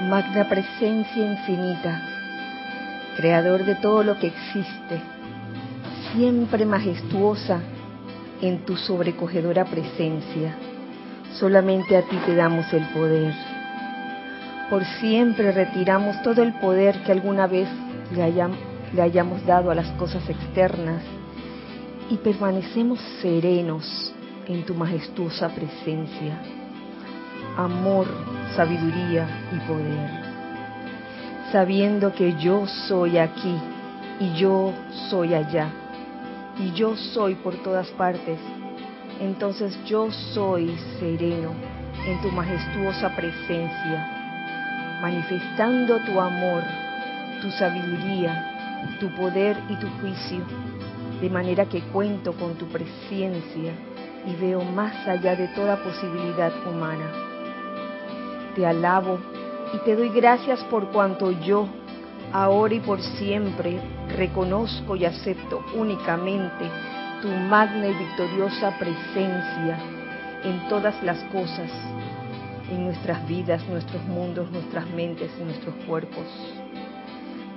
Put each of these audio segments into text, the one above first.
magna presencia infinita, creador de todo lo que existe, siempre majestuosa en tu sobrecogedora presencia. Solamente a ti te damos el poder. Por siempre retiramos todo el poder que alguna vez le, le hayamos dado a las cosas externas y permanecemos serenos en tu majestuosa presencia. Amor, sabiduría y poder. Sabiendo que yo soy aquí y yo soy allá y yo soy por todas partes, entonces yo soy sereno en tu majestuosa presencia, manifestando tu amor, tu sabiduría, tu poder y tu juicio, de manera que cuento con tu presencia y veo más allá de toda posibilidad humana. Te alabo y te doy gracias por cuanto yo, ahora y por siempre, reconozco y acepto únicamente tu magna y victoriosa presencia en todas las cosas, en nuestras vidas, nuestros mundos, nuestras mentes y nuestros cuerpos.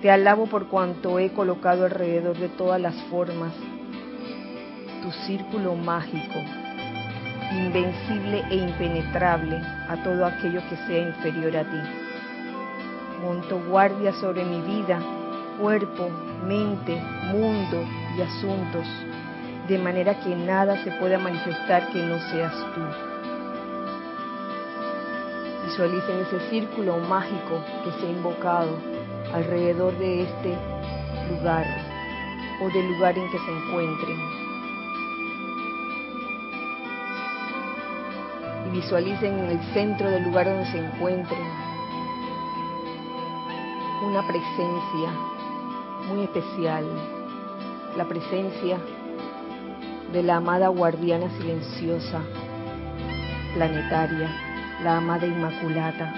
Te alabo por cuanto he colocado alrededor de todas las formas tu círculo mágico, invencible e impenetrable a todo aquello que sea inferior a ti. Monto guardia sobre mi vida, cuerpo, mente, mundo y asuntos, de manera que nada se pueda manifestar que no seas tú. Visualicen ese círculo mágico que se ha invocado alrededor de este lugar o del lugar en que se encuentren visualicen en el centro del lugar donde se encuentren una presencia muy especial, la presencia de la amada guardiana silenciosa planetaria, la amada Inmaculata.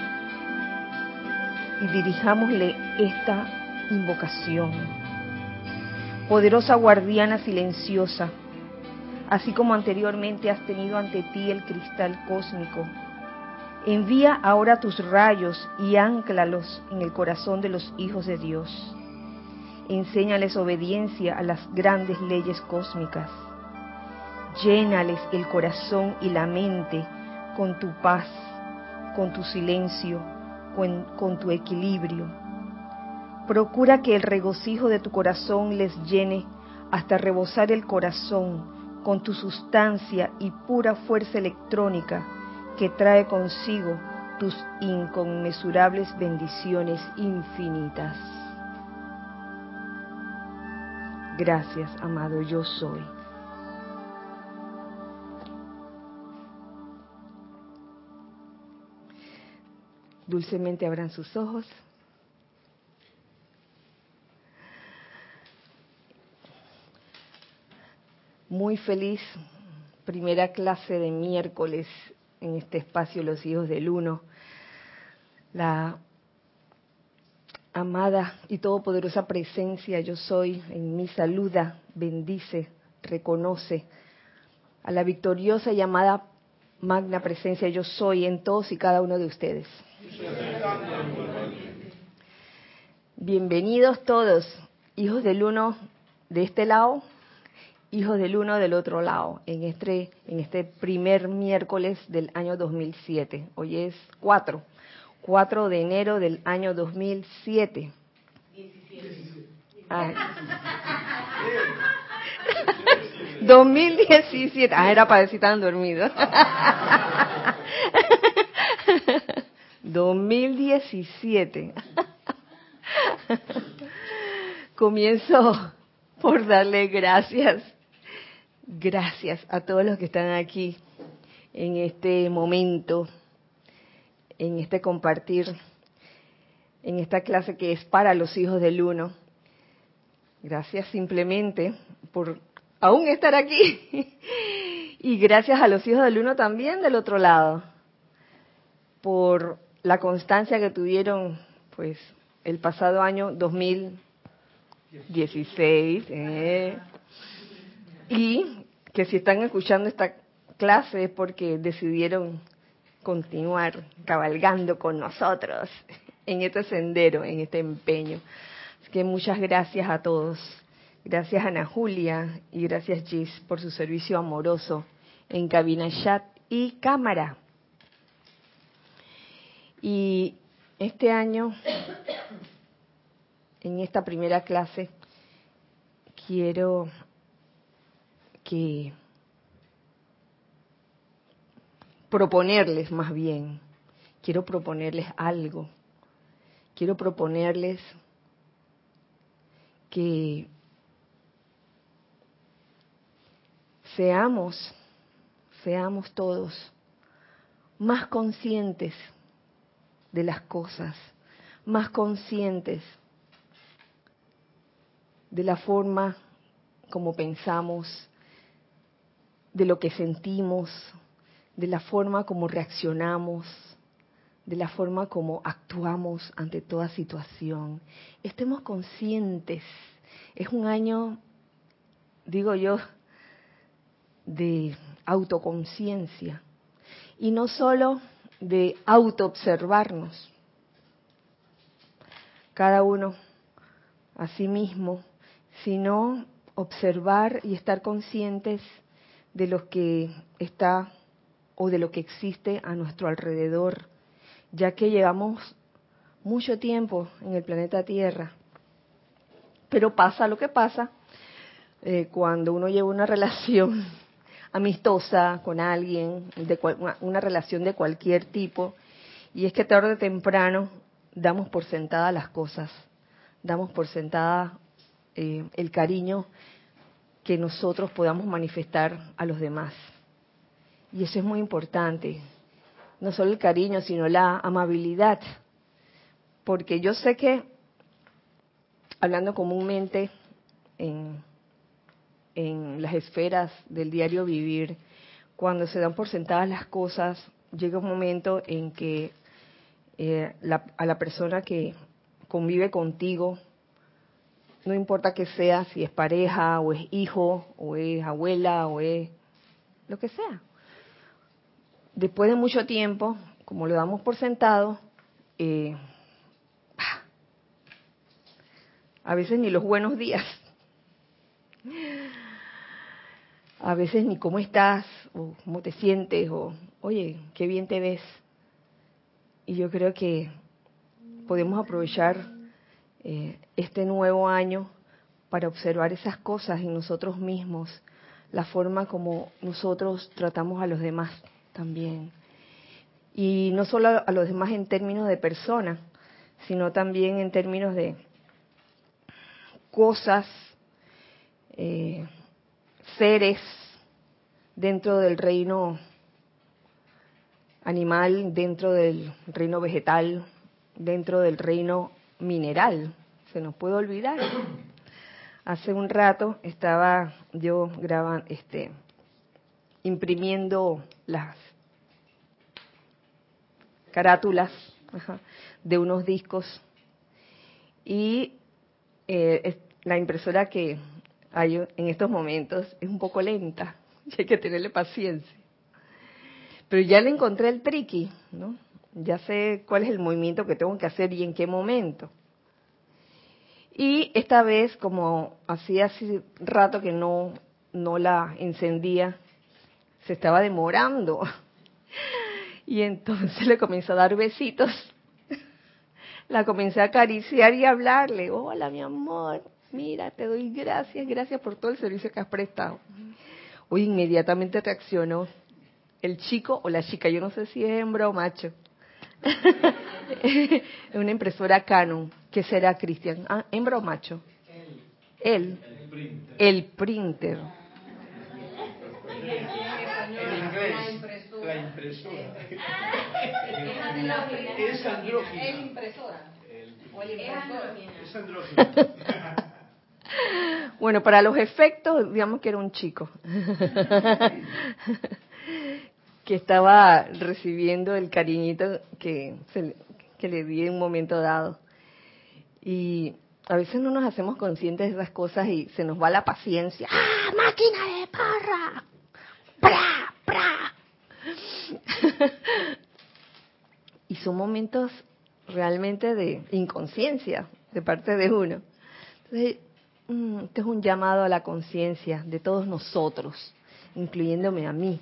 Y dirijámosle esta invocación. Poderosa guardiana silenciosa, así como anteriormente has tenido ante ti el cristal cósmico. Envía ahora tus rayos y ánclalos en el corazón de los hijos de Dios. Enséñales obediencia a las grandes leyes cósmicas. Llénales el corazón y la mente con tu paz, con tu silencio, con, con tu equilibrio. Procura que el regocijo de tu corazón les llene hasta rebosar el corazón con tu sustancia y pura fuerza electrónica que trae consigo tus inconmensurables bendiciones infinitas. Gracias, amado yo soy. Dulcemente abran sus ojos. Muy feliz, primera clase de miércoles en este espacio Los Hijos del Uno. La amada y todopoderosa presencia yo soy en mi saluda, bendice, reconoce a la victoriosa y amada magna presencia yo soy en todos y cada uno de ustedes. Bienvenidos todos, hijos del uno de este lado hijos del uno del otro lado, en este, en este primer miércoles del año 2007. Hoy es 4, 4 de enero del año 2007. 2017. Ah, era para decir estaban dormidos. 2017. Comienzo por darle gracias Gracias a todos los que están aquí en este momento, en este compartir, en esta clase que es para los hijos del uno. Gracias simplemente por aún estar aquí. Y gracias a los hijos del uno también del otro lado, por la constancia que tuvieron pues el pasado año 2016. Eh, y que si están escuchando esta clase es porque decidieron continuar cabalgando con nosotros en este sendero, en este empeño. Así que muchas gracias a todos. Gracias Ana Julia y gracias Gis por su servicio amoroso en cabina chat y cámara. Y este año, en esta primera clase, quiero que proponerles más bien, quiero proponerles algo, quiero proponerles que seamos, seamos todos más conscientes de las cosas, más conscientes de la forma como pensamos, de lo que sentimos, de la forma como reaccionamos, de la forma como actuamos ante toda situación. Estemos conscientes. Es un año, digo yo, de autoconciencia y no solo de autoobservarnos. Cada uno a sí mismo, sino observar y estar conscientes de lo que está o de lo que existe a nuestro alrededor, ya que llevamos mucho tiempo en el planeta Tierra. Pero pasa lo que pasa eh, cuando uno lleva una relación amistosa con alguien, de una, relación de cualquier tipo, y es que tarde o temprano damos por sentada las cosas, damos por sentada eh, el cariño que nosotros podamos manifestar a los demás. Y eso es muy importante, no solo el cariño, sino la amabilidad, porque yo sé que, hablando comúnmente en en las esferas del diario vivir, cuando se dan por sentadas las cosas, llega un momento en que eh, a la persona que convive contigo, no importa que sea, si es pareja o es hijo o es abuela o es lo que sea. Después de mucho tiempo, como lo damos por sentado, eh, a veces ni los buenos días a veces ni cómo estás o cómo te sientes o oye, qué bien te ves. Y yo creo que podemos aprovechar eh, este nuevo año para observar esas cosas en nosotros mismos, la forma como nosotros tratamos a los demás también. Y no solo a los demás en términos de personas, sino también en términos de cosas, eh, seres dentro del reino animal, dentro del reino vegetal, dentro del reino mineral. Se nos puede olvidar. Hace un rato estaba yo grabando, este, imprimiendo las carátulas de unos discos y eh, la impresora que hay en estos momentos es un poco lenta y hay que tenerle paciencia. Pero ya le encontré el triqui, ¿no? Ya sé cuál es el movimiento que tengo que hacer y en qué momento. Y esta vez, como hacía hace rato que no, no la encendía, se estaba demorando. Y entonces le comencé a dar besitos. La comencé a acariciar y a hablarle. Hola, mi amor. Mira, te doy gracias, gracias por todo el servicio que has prestado. Hoy inmediatamente reaccionó el chico o la chica, yo no sé si es hembra o macho. Es una impresora Canon. ¿Qué será, Cristian? Ah, ¿Hembra o macho? Él. El printer. En inglés, la impresora. Es andrógina. El el impresora. Es andrógina. Bueno, para los efectos, digamos que era un chico que estaba recibiendo el cariñito que, que le di en un momento dado. Y a veces no nos hacemos conscientes de esas cosas y se nos va la paciencia. ¡Ah, máquina de parra! ¡Pra, pra! y son momentos realmente de inconsciencia de parte de uno. Entonces, mm, este es un llamado a la conciencia de todos nosotros, incluyéndome a mí,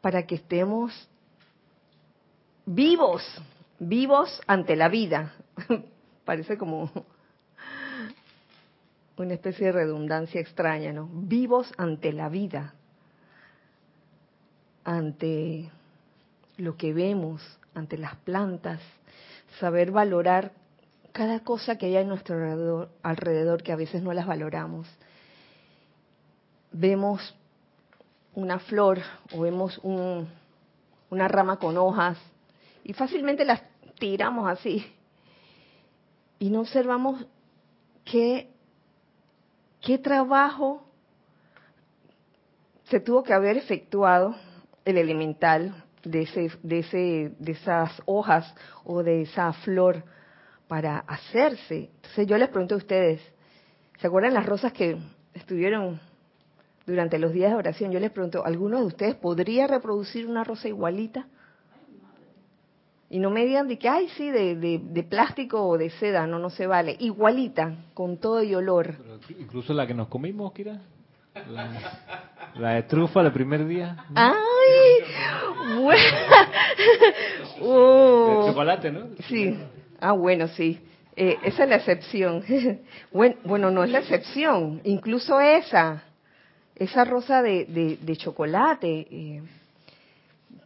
para que estemos vivos, vivos ante la vida. Parece como una especie de redundancia extraña, ¿no? Vivos ante la vida, ante lo que vemos, ante las plantas, saber valorar cada cosa que hay a nuestro alrededor, alrededor que a veces no las valoramos. Vemos una flor o vemos una rama con hojas y fácilmente las tiramos así y no observamos qué, qué trabajo se tuvo que haber efectuado el elemental de, ese, de, ese, de esas hojas o de esa flor para hacerse. Entonces yo les pregunto a ustedes, ¿se acuerdan las rosas que estuvieron durante los días de oración? Yo les pregunto, ¿alguno de ustedes podría reproducir una rosa igualita? Y no me digan de que, ay, sí, de, de, plástico o de seda, no, no se vale. Igualita, con todo y olor. incluso la que nos comimos, Kira. La, de trufa el primer día. ¡Ay! Bueno. De chocolate, ¿no? Sí. Ah, bueno, sí. Eh, esa es la excepción. bueno, no es la excepción. Incluso esa, esa rosa de, de, chocolate. Eh,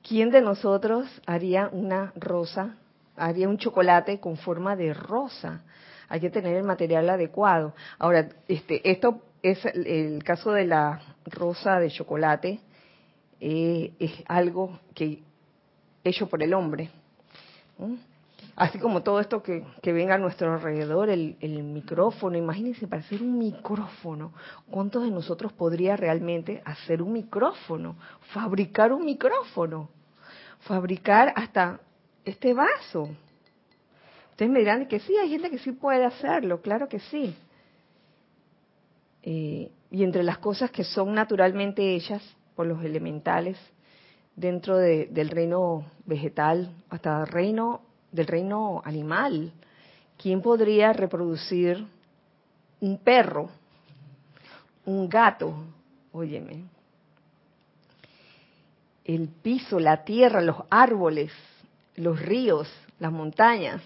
¿Quién de nosotros haría una rosa, haría un chocolate con forma de rosa? Hay que tener el material adecuado. Ahora, este, esto es el, caso de la rosa de chocolate, eh, es algo que hecho por el hombre. Así como todo esto que, venga a nuestro alrededor, el, el, micrófono, imagínense, para hacer un micrófono, ¿cuántos de nosotros podría realmente hacer un micrófono? Fabricar un micrófono, fabricar hasta este vaso. Ustedes me dirán que sí, hay gente que sí puede hacerlo, claro que sí. Eh, y entre las cosas que son naturalmente hechas por los elementales, dentro del reino vegetal hasta el reino del reino animal. ¿Quién podría reproducir un perro, un gato? Óyeme. El piso, la tierra, los árboles, los ríos, las montañas.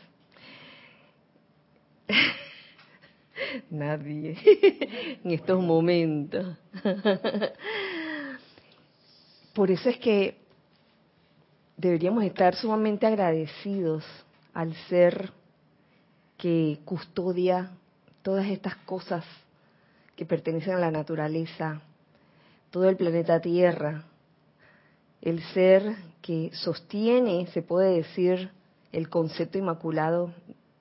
Nadie en estos momentos. Por eso es que deberíamos estar sumamente agradecidos al ser que custodia todas estas cosas que pertenecen a la naturaleza, todo el planeta Tierra, el ser que sostiene, se puede decir, el concepto inmaculado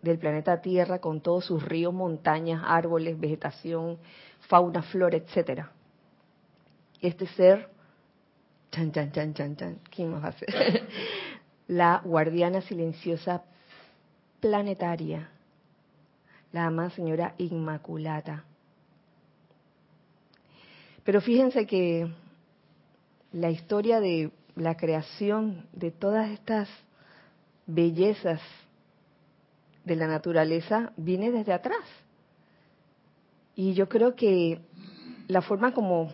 del planeta Tierra con todos sus ríos, montañas, árboles, vegetación, fauna, flora, etcétera. Este ser Chan, chan, chan, chan, chan. ¿Quién más va a ser? la guardiana silenciosa planetaria, la amada señora Inmaculata. Pero fíjense que la historia de la creación de todas estas bellezas de la naturaleza viene desde atrás. Y yo creo que la forma como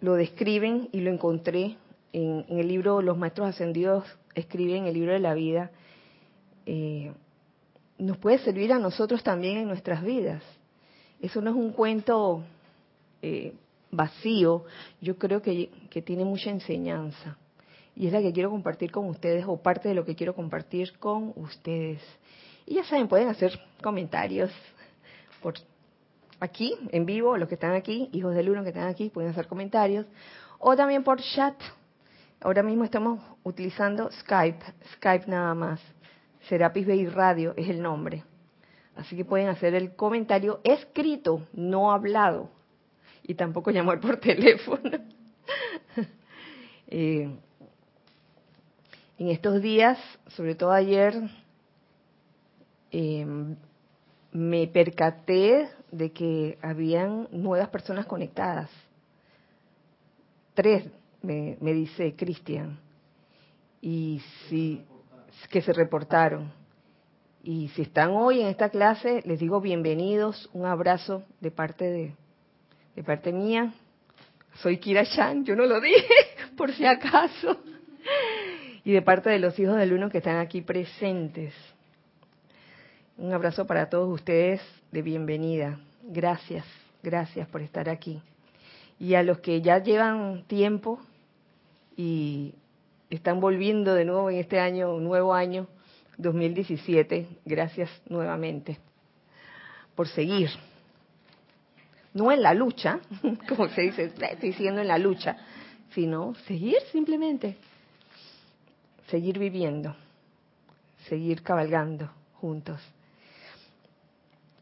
lo describen y lo encontré en, el libro Los Maestros Ascendidos escriben el libro de la vida, eh, nos puede servir a nosotros también en nuestras vidas. Eso no es un cuento eh, vacío, yo creo que, que tiene mucha enseñanza. Y es la que quiero compartir con ustedes, o parte de lo que quiero compartir con ustedes. Y ya saben, pueden hacer comentarios por aquí, en vivo, los que están aquí, hijos del uno que están aquí, pueden hacer comentarios, o también por chat. Ahora mismo estamos utilizando Skype, Skype nada más. Serapis Bay Radio es el nombre. Así que pueden hacer el comentario escrito, no hablado. Y tampoco llamar por teléfono. Eh, en estos días, sobre todo ayer, eh, me percaté de que habían nuevas personas conectadas. Tres, me, dice Cristian. Y sí, que se reportaron. Y si están hoy en esta clase, les digo bienvenidos, un abrazo de parte de, de parte mía. Soy Kira Chan, yo no lo dije, por si acaso. Y de parte de los hijos del uno que están aquí presentes. Un abrazo para todos ustedes de bienvenida. Gracias, gracias por estar aquí. Y a los que ya llevan tiempo y están volviendo de nuevo en este año, un nuevo año, 2017, gracias nuevamente por seguir. No en la lucha, como se dice, estoy siguiendo en la lucha, sino seguir simplemente, seguir viviendo, seguir cabalgando juntos.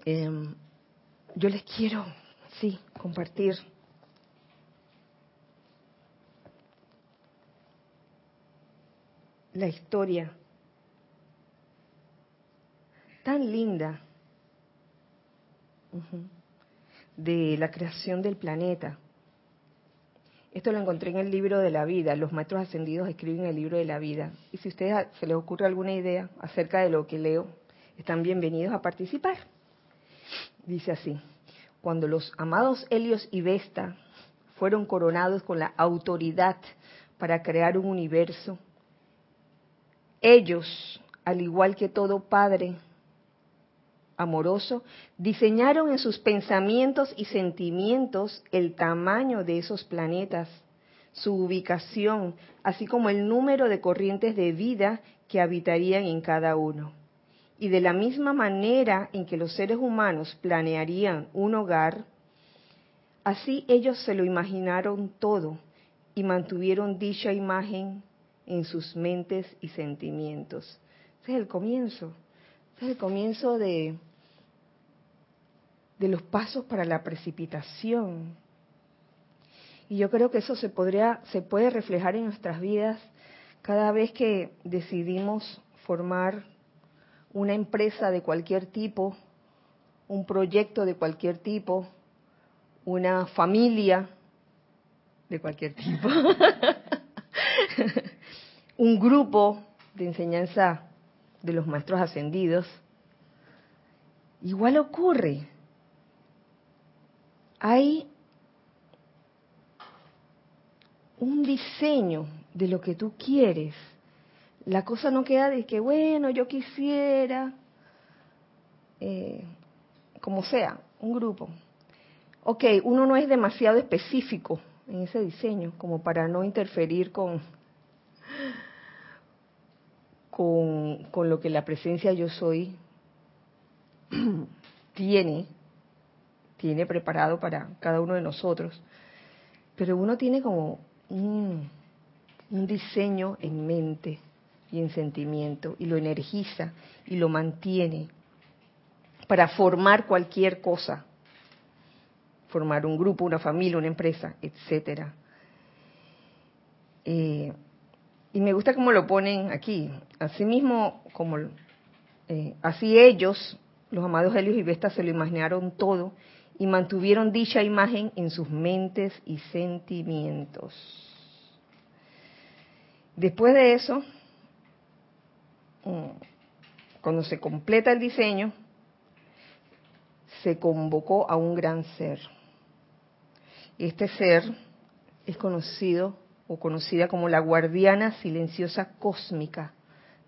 Em, yo les quiero, sí, compartir la historia tan linda de la creación del planeta. Esto lo encontré en el libro de la vida. Los maestros ascendidos escriben el libro de la vida. Y si a ustedes se les ocurre alguna idea acerca de lo que leo, están bienvenidos a participar. Dice así, cuando los amados Helios y Vesta fueron coronados con la autoridad para crear un universo, ellos, al igual que todo padre amoroso, diseñaron en sus pensamientos y sentimientos el tamaño de esos planetas, su ubicación, así como el número de corrientes de vida que habitarían en cada uno. Y de la misma manera en que los seres humanos planearían un hogar, así ellos se lo imaginaron todo y mantuvieron dicha imagen en sus mentes y sentimientos. Ese es el comienzo. Ese es el comienzo de, de los pasos para la precipitación. Y yo creo que eso se podría, se puede reflejar en nuestras vidas cada vez que decidimos formar una empresa de cualquier tipo, un proyecto de cualquier tipo, una familia de cualquier tipo, un grupo de enseñanza de los maestros ascendidos, igual ocurre. Hay un diseño de lo que tú quieres la cosa no queda de que, bueno, yo quisiera, eh, como sea, un grupo. Ok, uno no es demasiado específico en ese diseño como para no interferir con, con, lo que la presencia yo soy tiene, tiene preparado para cada uno de nosotros. Pero uno tiene como un diseño en mente y en sentimiento y lo energiza y lo mantiene para formar cualquier cosa, formar un grupo, una familia, una empresa, etcétera. Eh, y me gusta cómo lo ponen aquí. Asimismo, como eh, así ellos, los amados Helios y Vestas, se lo imaginaron todo y mantuvieron dicha imagen en sus mentes y sentimientos. Después de eso. Cuando se completa el diseño, se convocó a un gran ser. Este ser es conocido o conocida como la guardiana silenciosa cósmica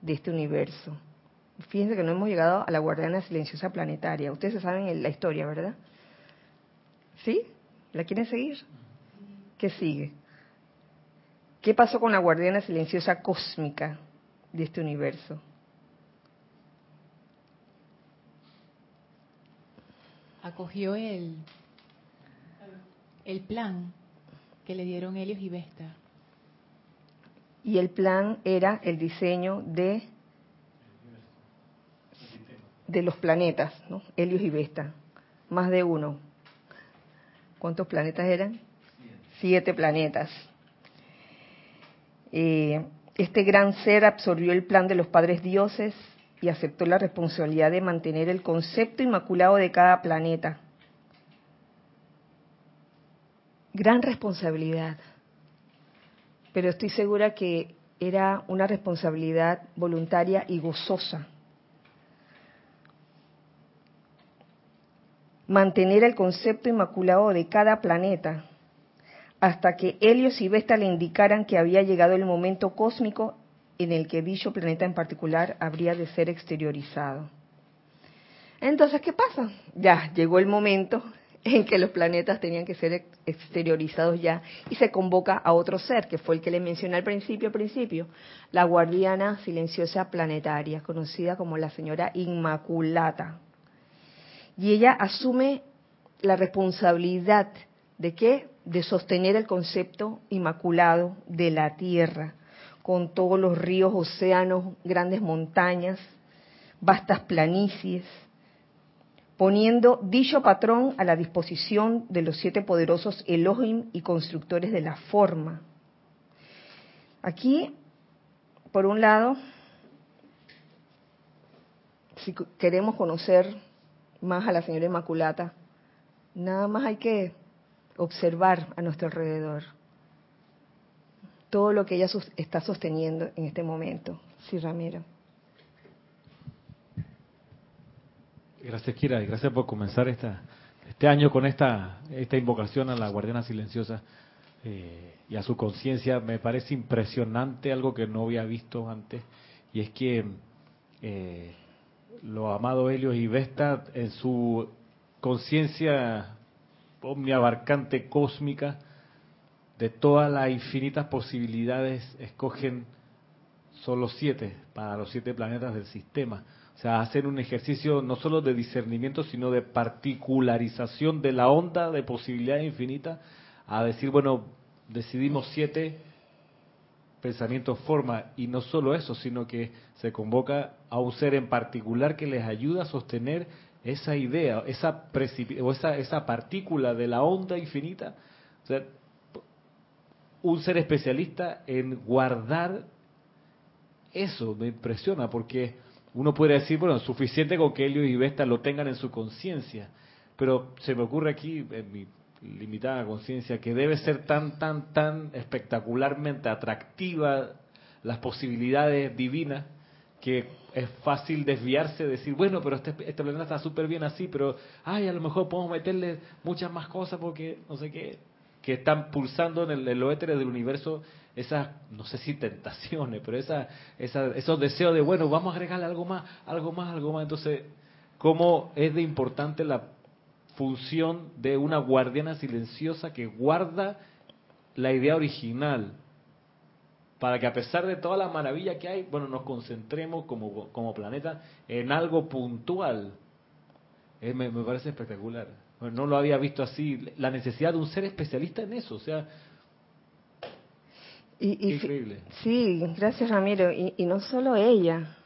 de este universo. Fíjense que no hemos llegado a la guardiana silenciosa planetaria. Ustedes saben la historia, ¿verdad? ¿Sí? ¿La quieren seguir? ¿Qué sigue? ¿Qué pasó con la guardiana silenciosa cósmica de este universo? Acogió el, el plan que le dieron Helios y Vesta. Y el plan era el diseño de de los planetas, ¿no? Helios y Vesta, más de uno. ¿Cuántos planetas eran? Siete planetas. Eh, este gran ser absorbió el plan de los padres dioses y aceptó la responsabilidad de mantener el concepto inmaculado de cada planeta. Gran responsabilidad, pero estoy segura que era una responsabilidad voluntaria y gozosa. Mantener el concepto inmaculado de cada planeta hasta que Helios y Vesta le indicaran que había llegado el momento cósmico en el que dicho planeta en particular habría de ser exteriorizado. Entonces, ¿qué pasa? Ya llegó el momento en que los planetas tenían que ser exteriorizados ya y se convoca a otro ser, que fue el que le mencioné al principio, principio, la guardiana silenciosa planetaria, conocida como la señora Inmaculata. Y ella asume la responsabilidad de qué? De sostener el concepto inmaculado de la Tierra, con todos los ríos, océanos, grandes montañas, vastas planicies, poniendo dicho patrón a la disposición de los siete poderosos Elohim y constructores de la forma. Aquí, por un lado, si queremos conocer más a la señora Inmaculata, nada más hay que observar a nuestro alrededor todo lo que ella está sosteniendo en este momento. Sí, Ramiro. Gracias, Kira, y gracias por comenzar esta, este año con esta, esta invocación a la guardiana silenciosa eh, y a su conciencia. Me parece impresionante algo que no había visto antes, y es que eh, lo amado Helios y Vesta, en su conciencia omniabarcante cósmica, de todas las infinitas posibilidades, escogen solo siete para los siete planetas del sistema o sea, hacer un ejercicio no solo de discernimiento, sino de particularización de la onda de posibilidades infinitas, a decir, bueno, decidimos siete pensamientos forma, y no solo eso, sino que se convoca a un ser en particular que les ayuda a sostener esa idea, esa, o esa, esa partícula de la onda infinita. O sea, un ser especialista en guardar eso, me impresiona, porque uno puede decir, bueno, suficiente con que Helios y Vesta lo tengan en su conciencia, pero se me ocurre aquí, en mi limitada conciencia, que debe ser tan, tan, tan espectacularmente atractiva las posibilidades divinas que es fácil desviarse, decir, bueno, pero este, este planeta está súper bien así, pero, ay, a lo mejor podemos meterle muchas más cosas porque no sé qué, que están pulsando en el, el del universo esas, no sé si tentaciones, pero esa, esos deseos de, bueno, vamos a agregarle algo más, algo más, algo más. Entonces, ¿cómo es de importante la función de una guardiana silenciosa que guarda la idea original? Para que a pesar de toda la maravilla que hay, bueno, nos concentremos como, como planeta en algo puntual. me, me, parece espectacular. No lo había visto así. La necesidad de un ser especialista en eso. O sea, y, Increíble. Sí, gracias Ramiro. Y, no solo ella.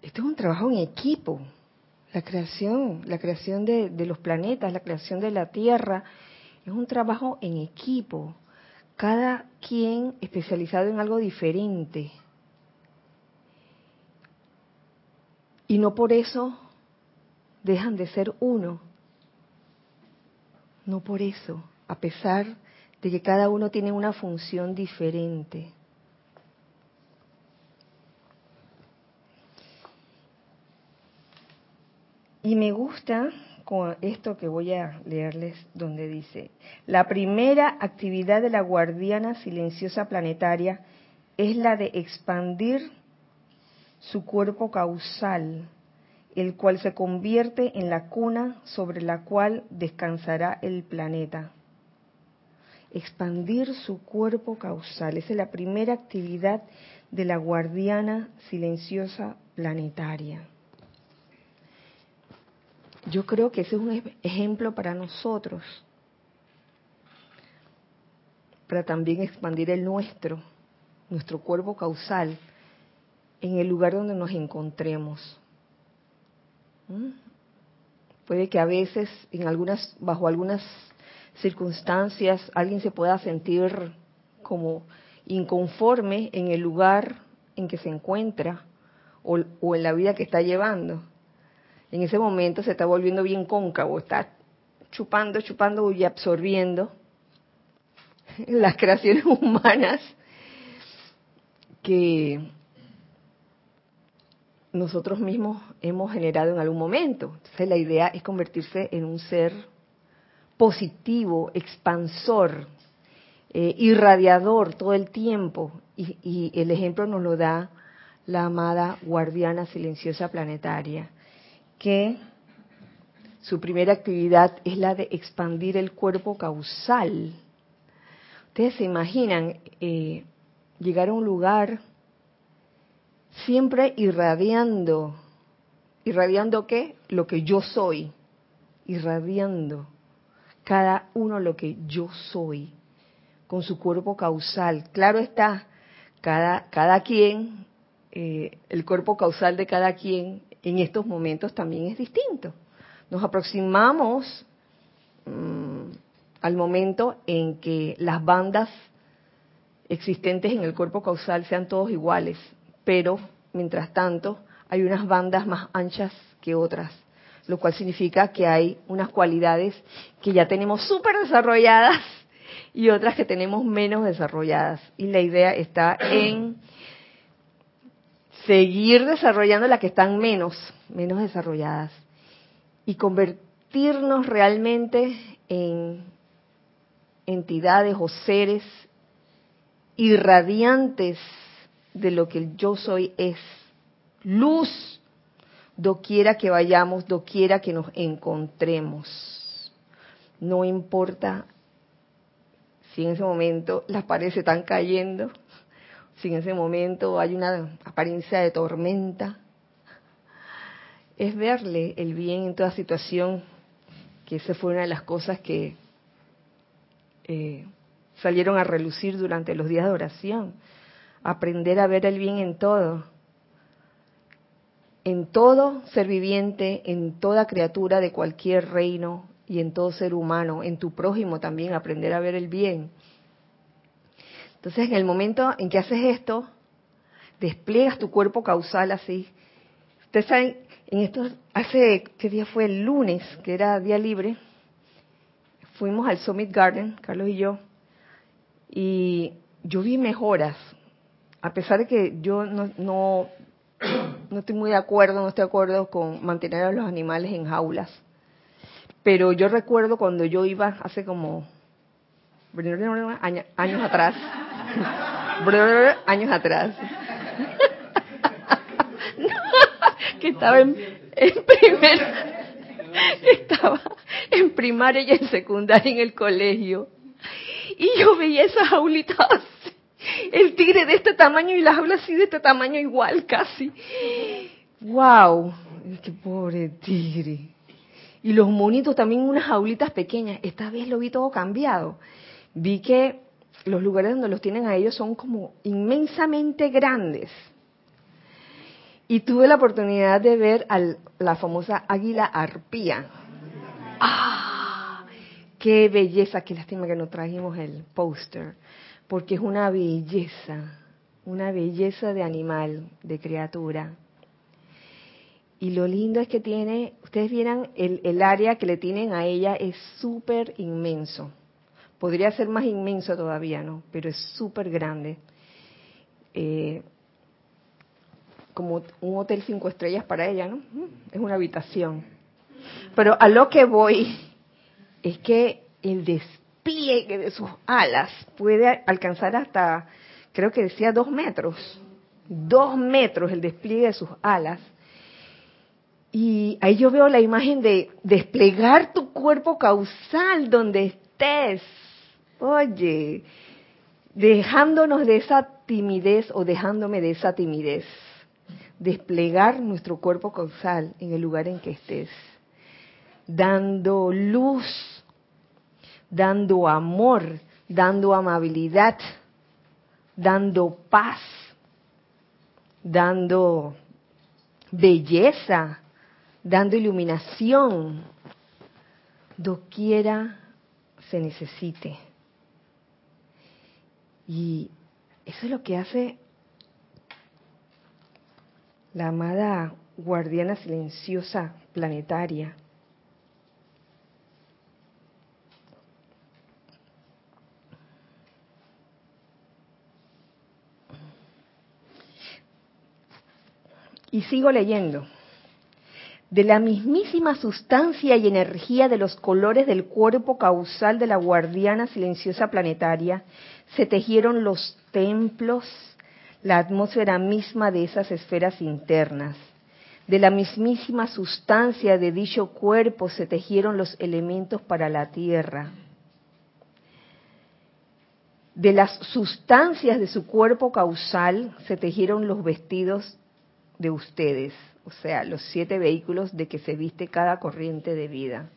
Esto es un trabajo en equipo. La creación, la creación de, de los planetas, la creación de la Tierra, es un trabajo en equipo. Cada quien especializado en algo diferente. Y no por eso dejan de ser uno. No por eso, a pesar de que cada uno tiene una función diferente. Y me gusta con esto que voy a leerles donde dice, la primera actividad de la guardiana silenciosa planetaria es la de expandir su cuerpo causal, el cual se convierte en la cuna sobre la cual descansará el planeta expandir su cuerpo causal. Esa es la primera actividad de la guardiana silenciosa planetaria. Yo creo que ese es un ejemplo para nosotros, para también expandir el nuestro, nuestro cuerpo causal, en el lugar donde nos encontremos. Puede que a veces, en algunas, bajo algunas circunstancias alguien se pueda sentir como inconforme en el lugar en que se encuentra o, en la vida que está llevando. En ese momento se está volviendo bien cóncavo, está chupando, chupando y absorbiendo las creaciones humanas que nosotros mismos hemos generado en algún momento. Entonces la idea es convertirse en un ser positivo, expansor, eh, irradiador todo el tiempo. Y, el ejemplo nos lo da la amada guardiana silenciosa planetaria, que su primera actividad es la de expandir el cuerpo causal. Ustedes se imaginan eh, llegar a un lugar siempre irradiando, irradiando qué? Lo que yo soy, irradiando cada uno lo que yo soy, con su cuerpo causal. Claro está, cada, cada quien, eh, el cuerpo causal de cada quien en estos momentos también es distinto. Nos aproximamos mm, al momento en que las bandas existentes en el cuerpo causal sean todos iguales, pero mientras tanto hay unas bandas más anchas que otras, lo cual significa que hay unas cualidades que ya tenemos súper desarrolladas y otras que tenemos menos desarrolladas. Y la idea está en seguir desarrollando las que están menos, menos desarrolladas y convertirnos realmente en entidades o seres irradiantes de lo que el yo soy es. Luz, doquiera que vayamos, doquiera que nos encontremos. No importa si en ese momento las paredes están cayendo, si en ese momento hay una apariencia de tormenta, es verle el bien en toda situación, que esa fue una de las cosas que eh, salieron a relucir durante los días de oración. Aprender a ver el bien en todo. En todo ser viviente, en toda criatura de cualquier reino y en todo ser humano, en tu prójimo también, aprender a ver el bien. Entonces, en el momento en que haces esto, despliegas tu cuerpo causal así. Ustedes saben, en estos, hace, ¿qué día fue? El lunes, que era día libre, fuimos al Summit Garden, Carlos y yo, y yo vi mejoras, a pesar de que yo no, no, no estoy muy de acuerdo, no estoy de acuerdo con mantener a los animales en jaulas, pero yo recuerdo cuando yo iba hace como años atrás, años atrás, que estaba en, primer, estaba en primaria y en secundaria en el colegio. Y yo veía esas jaulitas el tigre de este tamaño y la jaula así de este tamaño igual casi. ¡Wow! ¡Qué pobre tigre! Y los monitos también unas jaulitas pequeñas. Esta vez lo vi todo cambiado. Vi que los lugares donde los tienen a ellos son como inmensamente grandes. Y tuve la oportunidad de ver a la famosa águila arpía. ¡Ah! ¡Qué belleza! Qué lástima que no trajimos el póster, porque es una belleza, una belleza de animal, de criatura. Y lo lindo es que tiene, ustedes vieran, el, el área que le tienen a ella es súper inmenso. Podría ser más inmenso todavía, ¿no? Pero es súper grande. Eh, como un hotel cinco estrellas para ella, ¿no? Es una habitación. Pero a lo que voy es que el despliegue de sus alas puede alcanzar hasta, creo que decía dos metros, dos metros el despliegue de sus alas. Y ahí yo veo la imagen de desplegar tu cuerpo causal donde estés. Oye, dejándonos de esa timidez o dejándome de esa timidez desplegar nuestro cuerpo causal en el lugar en que estés, dando luz, dando amor, dando amabilidad, dando paz, dando belleza, dando iluminación, doquiera se necesite. Y eso es lo que hace la amada guardiana silenciosa planetaria. Y sigo leyendo. De la mismísima sustancia y energía de los colores del cuerpo causal de la guardiana silenciosa planetaria, se tejieron los templos, la atmósfera misma de esas esferas internas. De la mismísima sustancia de dicho cuerpo se tejieron los elementos para la tierra. De las sustancias de su cuerpo causal se tejieron los vestidos de ustedes, o sea, los siete vehículos de que se viste cada corriente de vida.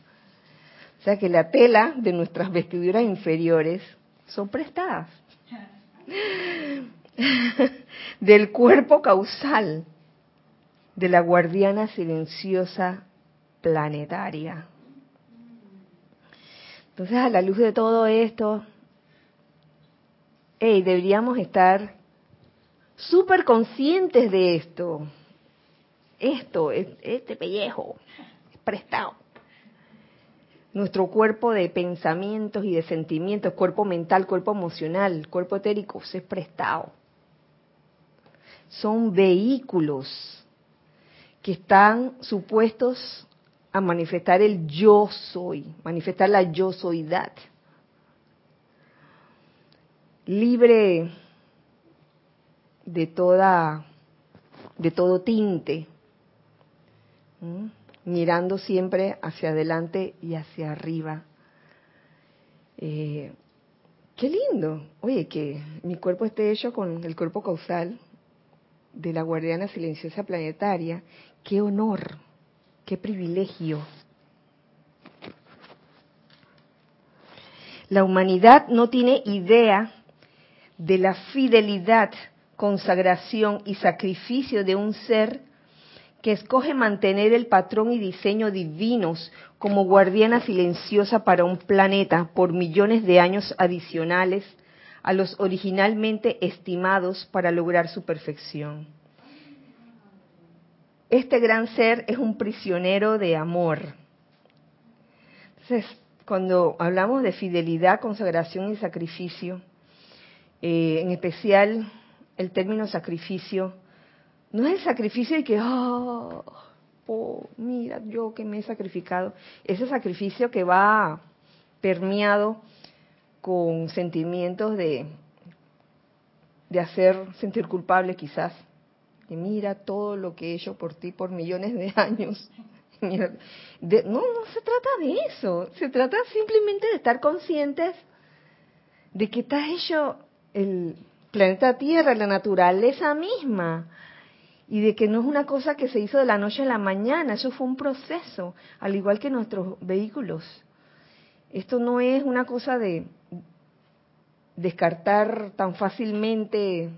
O sea que la tela de nuestras vestiduras inferiores son prestadas del cuerpo causal de la guardiana silenciosa planetaria. Entonces, a la luz de todo esto, hey, deberíamos estar súper conscientes de esto. Esto, este pellejo, es prestado. Nuestro cuerpo de pensamientos y de sentimientos, cuerpo mental, cuerpo emocional, cuerpo etérico, es prestado. Son vehículos que están supuestos a manifestar el yo soy, manifestar la yo soydad. Libre de toda de todo tinte, mirando siempre hacia adelante y hacia arriba. Eh, qué lindo, oye, que mi cuerpo esté hecho con el cuerpo causal de la guardiana silenciosa planetaria qué honor, qué privilegio. La humanidad no tiene idea de la fidelidad, consagración y sacrificio de un ser que escoge mantener el patrón y diseño divinos como guardiana silenciosa para un planeta por millones de años adicionales a los originalmente estimados para lograr su perfección este gran ser es un prisionero de amor. Entonces, cuando hablamos de fidelidad, consagración y sacrificio, eh, en especial el término sacrificio, no es el sacrificio de que, oh, oh, mira, yo que me he sacrificado. Ese sacrificio que va permeado con sentimientos de, de hacer sentir culpable quizás, y mira todo lo que he hecho por ti por millones de años. no, no se trata de eso, se trata simplemente de estar conscientes de que está hecho el planeta Tierra, la naturaleza misma, y de que no es una cosa que se hizo de la noche a la mañana, eso fue un proceso, al igual que nuestros vehículos. Esto no es una cosa de descartar tan fácilmente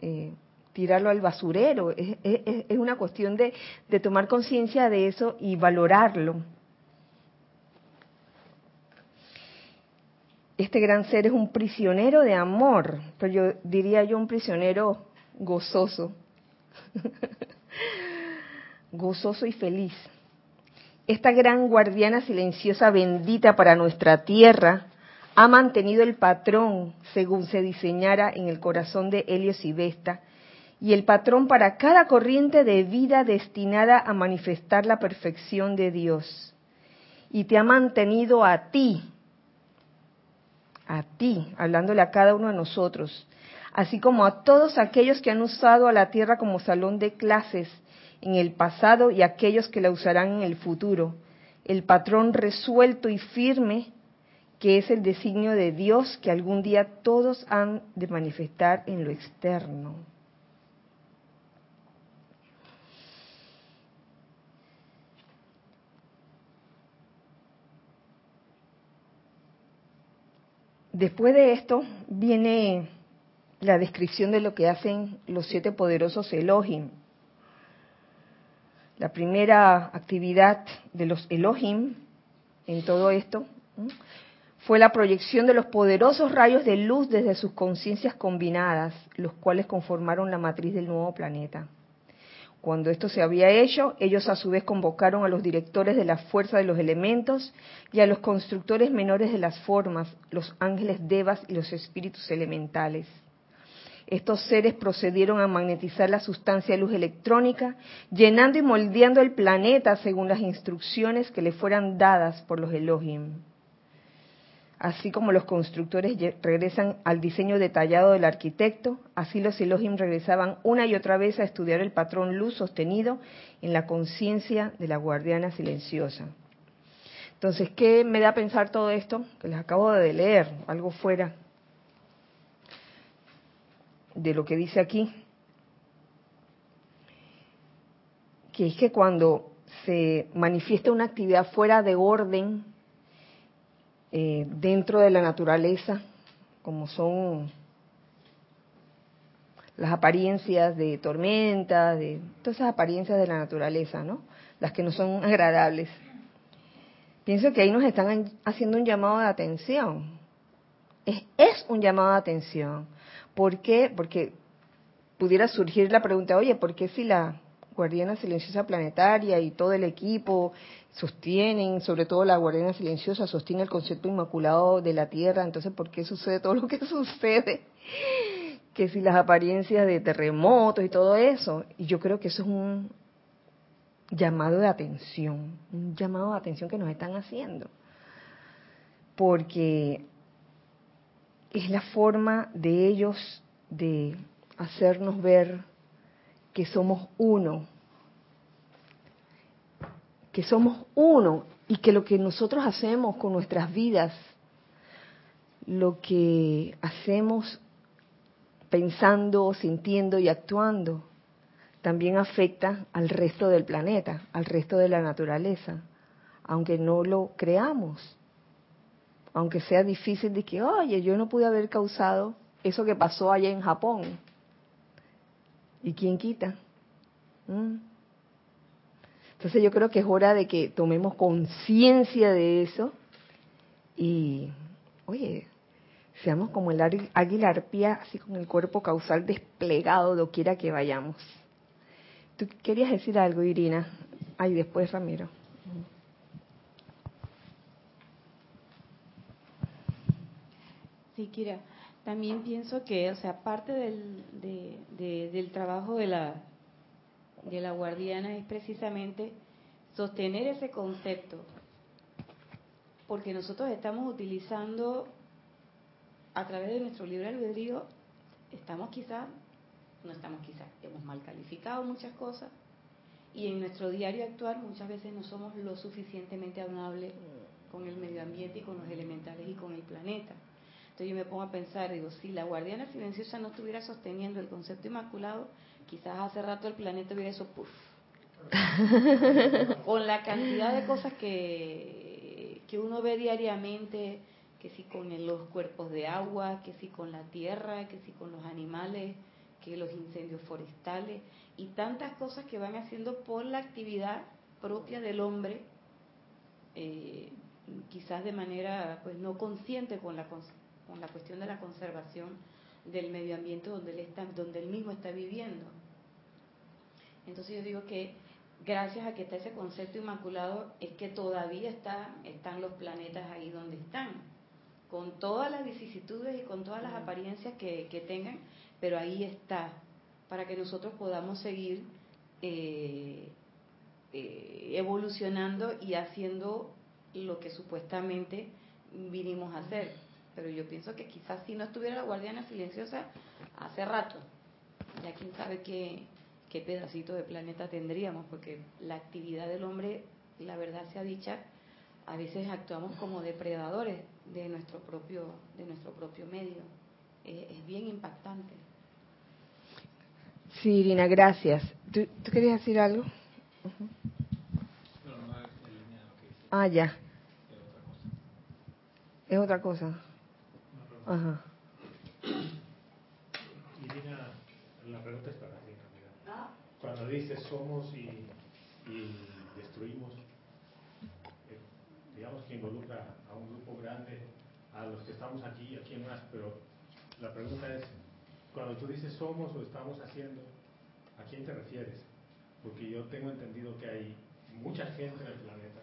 eh, tirarlo al basurero. Es, una cuestión de, de tomar conciencia de eso y valorarlo. Este gran ser es un prisionero de amor, pero yo diría yo un prisionero gozoso, gozoso y feliz. Esta gran guardiana silenciosa bendita para nuestra tierra ha mantenido el patrón según se diseñara en el corazón de Helios y Vesta y el patrón para cada corriente de vida destinada a manifestar la perfección de Dios. Y te ha mantenido a ti, a ti, hablándole a cada uno de nosotros, así como a todos aquellos que han usado a la tierra como salón de clases en el pasado y aquellos que la usarán en el futuro. El patrón resuelto y firme que es el designio de Dios que algún día todos han de manifestar en lo externo. Después de esto viene la descripción de lo que hacen los siete poderosos Elohim. La primera actividad de los Elohim en todo esto fue la proyección de los poderosos rayos de luz desde sus conciencias combinadas, los cuales conformaron la matriz del nuevo planeta. Cuando esto se había hecho, ellos a su vez convocaron a los directores de la fuerza de los elementos y a los constructores menores de las formas, los ángeles devas y los espíritus elementales. estos seres procedieron a magnetizar la sustancia de luz electrónica, llenando y moldeando el planeta según las instrucciones que le fueran dadas por los Elohim. Así como los constructores regresan al diseño detallado del arquitecto, así los Elohim regresaban una y otra vez a estudiar el patrón luz sostenido en la conciencia de la guardiana silenciosa. Entonces, ¿qué me da a pensar todo esto? Que les acabo de leer, algo fuera de lo que dice aquí. Que es que cuando se manifiesta una actividad fuera de orden, eh, dentro de la naturaleza, como son las apariencias de tormentas, de todas esas apariencias de la naturaleza, ¿no? Las que no son agradables. Pienso que ahí nos están haciendo un llamado de atención. Es, es un llamado de atención. ¿Por qué? Porque pudiera surgir la pregunta, oye, ¿por qué si la Guardiana Silenciosa Planetaria y todo el equipo sostienen, sobre todo la Guardiana Silenciosa, sostiene el concepto inmaculado de la Tierra, entonces ¿por qué sucede todo lo que sucede? Que si las apariencias de terremotos y todo eso, y yo creo que eso es un llamado de atención, un llamado de atención que nos están haciendo, porque es la forma de ellos de hacernos ver que somos uno, que somos uno y que lo que nosotros hacemos con nuestras vidas, lo que hacemos pensando, sintiendo y actuando, también afecta al resto del planeta, al resto de la naturaleza, aunque no lo creamos, aunque sea difícil de que, oye, yo no pude haber causado eso que pasó allá en Japón. ¿Y quién quita? ¿Mm? Entonces yo creo que es hora de que tomemos conciencia de eso y, oye, seamos como el águila arpía, así con el cuerpo causal desplegado doquiera que vayamos. Tú querías decir algo, Irina. Ay, después Ramiro. Sí, Kira. También pienso que, o sea, parte del, del trabajo de la, de la guardiana es precisamente sostener ese concepto, porque nosotros estamos utilizando a través de nuestro libre albedrío, estamos quizás, no estamos quizás, hemos mal calificado muchas cosas y en nuestro diario actual muchas veces no somos lo suficientemente amables con el medio ambiente y con los elementales y con el planeta. Entonces yo me pongo a pensar, digo, si la guardiana silenciosa no estuviera sosteniendo el concepto inmaculado, quizás hace rato el planeta hubiera eso, puff. con la cantidad de cosas que, que uno ve diariamente, que si con los cuerpos de agua, que si con la tierra, que si con los animales, que los incendios forestales y tantas cosas que van haciendo por la actividad propia del hombre, eh, quizás de manera pues no consciente con la, con la cuestión de la conservación del medio ambiente donde él, está, donde él mismo está viviendo. Entonces yo digo que gracias a que está ese concepto inmaculado es que todavía está, están los planetas ahí donde están, con todas las vicisitudes y con todas las apariencias que, que tengan, pero ahí está, para que nosotros podamos seguir eh, eh, evolucionando y haciendo lo que supuestamente vinimos a hacer. Pero yo pienso que quizás si no estuviera la guardiana silenciosa hace rato, ya quién sabe qué, qué pedacito de planeta tendríamos, porque la actividad del hombre, la verdad sea dicha, a veces actuamos como depredadores de nuestro propio, de nuestro propio medio. Es, bien impactante. Sí, Irina, gracias. ¿Tú, querías decir algo? Ah, ya. Es otra cosa. Ajá. Irina, la pregunta es para ti, Cuando dices somos y, destruimos, eh, digamos que involucra a un grupo grande, a los que estamos aquí, aquí en más, pero la pregunta es, cuando tú dices somos o estamos haciendo, ¿a quién te refieres? Porque yo tengo entendido que hay mucha gente en el planeta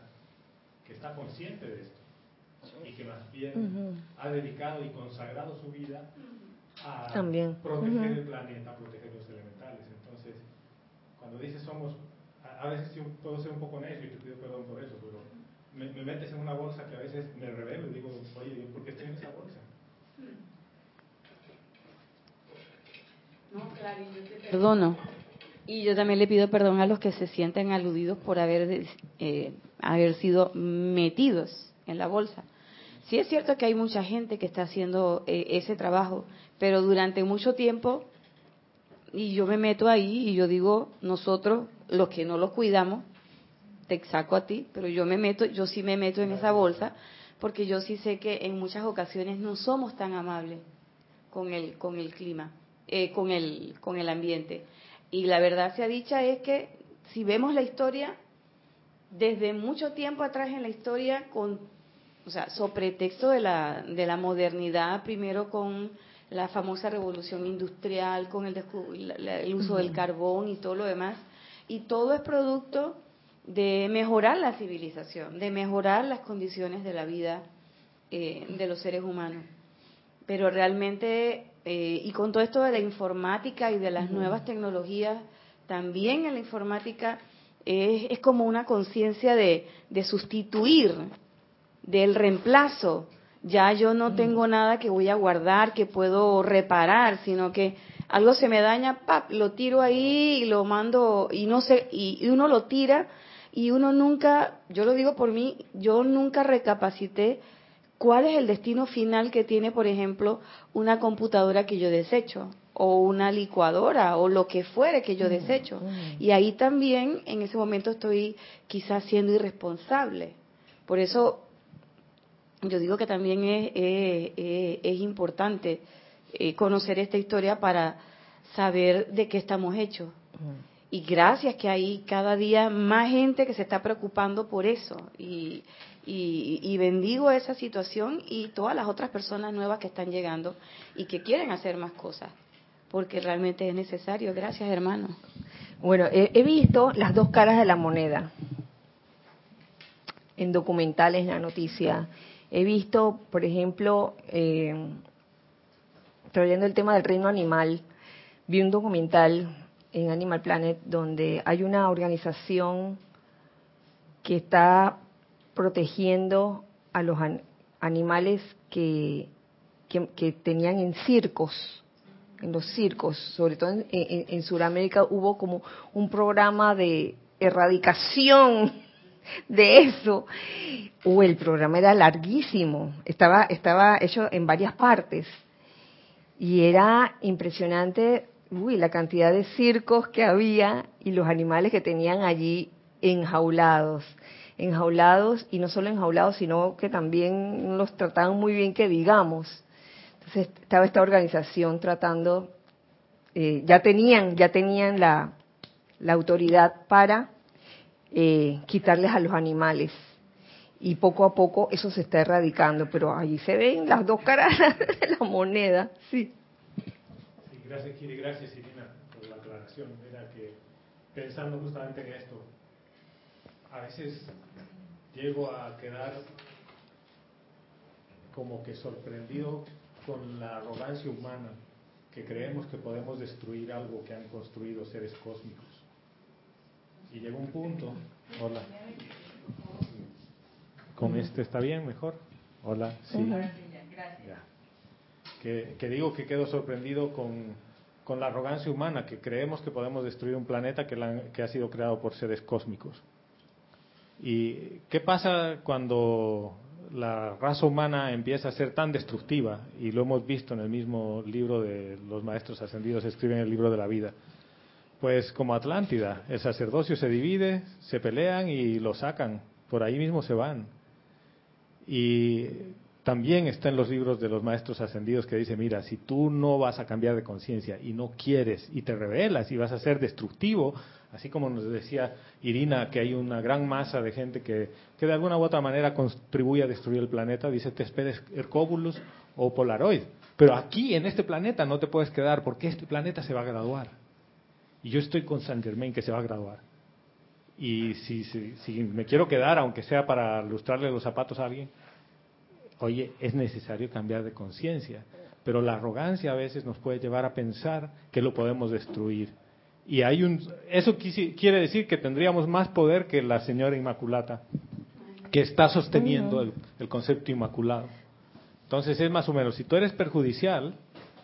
que está consciente de esto y que más bien ha dedicado y consagrado su vida a También. proteger el planeta, proteger los elementales. Entonces, cuando dices somos, a, veces yo puedo ser un poco necio y te pido perdón por eso, pero me, metes en una bolsa que a veces me revelo y digo, oye, ¿por qué estoy en esa bolsa? No, claro, yo te perdono. Y yo también le pido perdón a los que se sienten aludidos por haber, eh, haber sido metidos en la bolsa. Sí es cierto que hay mucha gente que está haciendo eh, ese trabajo, pero durante mucho tiempo, y yo me meto ahí y yo digo, nosotros, los que no lo cuidamos, te saco a ti, pero yo me meto, yo sí me meto en esa bolsa, porque yo sí sé que en muchas ocasiones no somos tan amables con el, con el clima, eh, con, el, con el ambiente. Y la verdad sea dicha es que si vemos la historia, desde mucho tiempo atrás en la historia, con, o sea, sobre texto de la, de la modernidad, primero con la famosa revolución industrial, con el, el uso del carbón y todo lo demás, y todo es producto de mejorar la civilización, de mejorar las condiciones de la vida eh, de los seres humanos. Pero realmente, eh, y con todo esto de la informática y de las nuevas tecnologías, también en la informática es, es como una conciencia de, de sustituir, del reemplazo. Ya yo no tengo nada que voy a guardar, que puedo reparar, sino que algo se me daña, ¡pap! lo tiro ahí y lo mando y no sé, y uno lo tira y uno nunca, yo lo digo por mí, yo nunca recapacité cuál es el destino final que tiene, por ejemplo, una computadora que yo desecho o una licuadora o lo que fuere que yo mm, desecho. Mm. Y ahí también en ese momento estoy quizás siendo irresponsable. Por eso yo digo que también es, es, importante eh, conocer esta historia para saber de qué estamos hechos. Mm. Y gracias que hay cada día más gente que se está preocupando por eso. Y, y, bendigo esa situación y todas las otras personas nuevas que están llegando y que quieren hacer más cosas. Porque realmente es necesario. Gracias, hermano. Bueno, he, visto las dos caras de la moneda en documentales, en la noticia. He visto, por ejemplo, eh, trayendo el tema del reino animal, vi un documental en Animal Planet, donde hay una organización que está protegiendo a los animales que, que, tenían en circos, en los circos, sobre todo en, en, Sudamérica hubo como un programa de erradicación de eso. o el programa era larguísimo, estaba, estaba hecho en varias partes y era impresionante uy, la cantidad de circos que había y los animales que tenían allí enjaulados, enjaulados y no solo enjaulados, sino que también los trataban muy bien, que digamos. Entonces estaba esta organización tratando, eh, ya tenían, ya tenían la, la autoridad para eh, quitarles a los animales y poco a poco eso se está erradicando, pero allí se ven las dos caras de la moneda, sí. Gracias, Kiri. Gracias, Irina, por la aclaración. Era que pensando justamente en esto, a veces llego a quedar como que sorprendido con la arrogancia humana, que creemos que podemos destruir algo que han construido seres cósmicos. Y llega un punto, hola, con este está bien, mejor, hola, sí que, digo que quedo sorprendido con, con, la arrogancia humana, que creemos que podemos destruir un planeta que, que ha sido creado por seres cósmicos. ¿Y qué pasa cuando la raza humana empieza a ser tan destructiva? Y lo hemos visto en el mismo libro de los maestros ascendidos, escriben el libro de la vida. Pues como Atlántida, el sacerdocio se divide, se pelean y lo sacan, por ahí mismo se van. Y también está en los libros de los maestros ascendidos que dice, mira, si tú no vas a cambiar de conciencia y no quieres y te rebelas y vas a ser destructivo, así como nos decía Irina, que hay una gran masa de gente que, que de alguna u otra manera contribuye a destruir el planeta, dice, te esperes Hercóbulus o Polaroid. Pero aquí, en este planeta, no te puedes quedar porque este planeta se va a graduar. Y yo estoy con San Germain que se va a graduar. Y si, si, si me quiero quedar, aunque sea para lustrarle los zapatos a alguien, oye, es necesario cambiar de conciencia, pero la arrogancia a veces nos puede llevar a pensar que lo podemos destruir. Y hay un, eso quiere decir que tendríamos más poder que la señora Inmaculata, que está sosteniendo el, el concepto inmaculado. Entonces es más o menos, si tú eres perjudicial,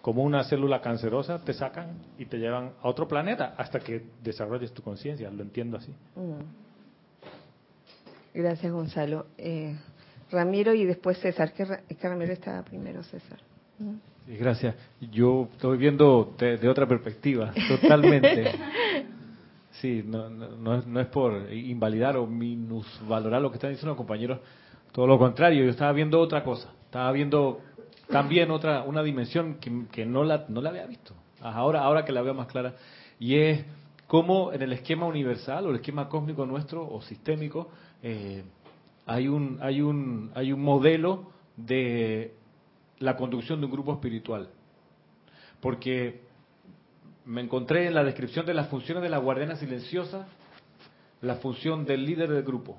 como una célula cancerosa, te sacan y te llevan a otro planeta hasta que desarrolles tu conciencia. Lo entiendo así. Mm. Gracias, Gonzalo. Eh, Ramiro y después César. Que, Ramiro estaba primero, César. Gracias. Yo estoy viendo de, otra perspectiva, totalmente. Sí, no, no, no, es por invalidar o minusvalorar lo que están diciendo los compañeros. Todo lo contrario, yo estaba viendo otra cosa. Estaba viendo también otra una dimensión que, no, la, no la había visto, ahora, ahora que la veo más clara, y es cómo en el esquema universal o el esquema cósmico nuestro o sistémico eh, hay, un, hay, un, hay un modelo de la conducción de un grupo espiritual. Porque me encontré en la descripción de las funciones de la guardiana silenciosa, la función del líder del grupo.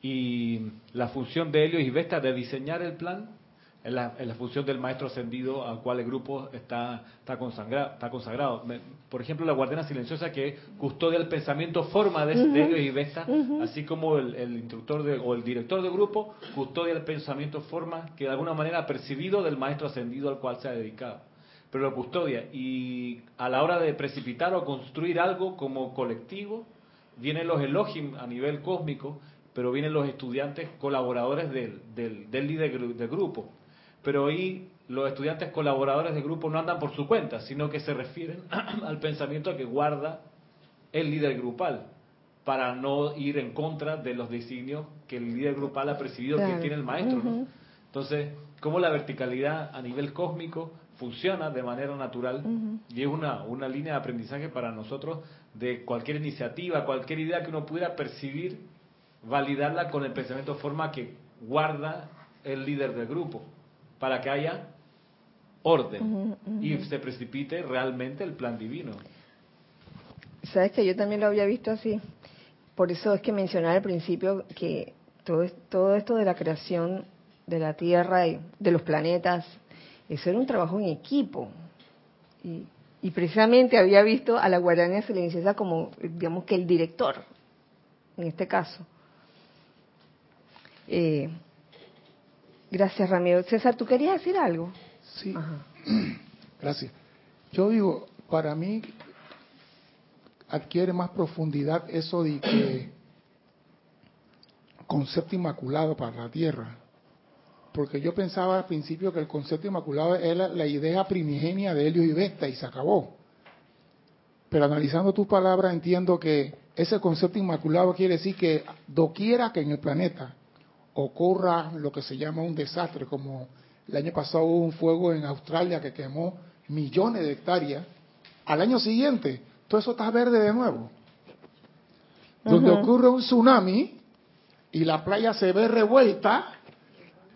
Y la función de Helios y Vesta de diseñar el plan en la, función del maestro ascendido al cual el grupo está, está, consagrado, está consagrado. Por ejemplo, la guardiana silenciosa que custodia el pensamiento forma de, ellos y Vesta, así como el, instructor de, o el director del grupo custodia el pensamiento forma que de alguna manera ha percibido del maestro ascendido al cual se ha dedicado. Pero lo custodia y a la hora de precipitar o construir algo como colectivo, vienen los elogios a nivel cósmico, pero vienen los estudiantes colaboradores del, del, del líder del grupo pero ahí los estudiantes colaboradores del grupo no andan por su cuenta, sino que se refieren al pensamiento que guarda el líder grupal, para no ir en contra de los designios que el líder grupal ha percibido que tiene el maestro. Entonces, cómo la verticalidad a nivel cósmico funciona de manera natural y es una, una línea de aprendizaje para nosotros de cualquier iniciativa, cualquier idea que uno pudiera percibir, validarla con el pensamiento forma que guarda el líder del grupo para que haya orden y se precipite realmente el plan divino. Sabes que yo también lo había visto así. Por eso es que mencionaba al principio que todo, todo esto de la creación de la Tierra y de los planetas, eso era un trabajo en equipo. Y, precisamente había visto a la guardiana silenciosa como, digamos que el director, en este caso. Eh, Gracias, Ramiro. César, ¿tú querías decir algo? Sí. Gracias. Yo digo, para mí adquiere más profundidad eso de que concepto inmaculado para la tierra. Porque yo pensaba al principio que el concepto inmaculado era la idea primigenia de Helio y Vesta y se acabó. Pero analizando tus palabras entiendo que ese concepto inmaculado quiere decir que doquiera que en el planeta ocurra lo que se llama un desastre, como el año pasado hubo un fuego en Australia que quemó millones de hectáreas, al año siguiente todo eso está verde de nuevo. Donde ocurre un tsunami y la playa se ve revuelta,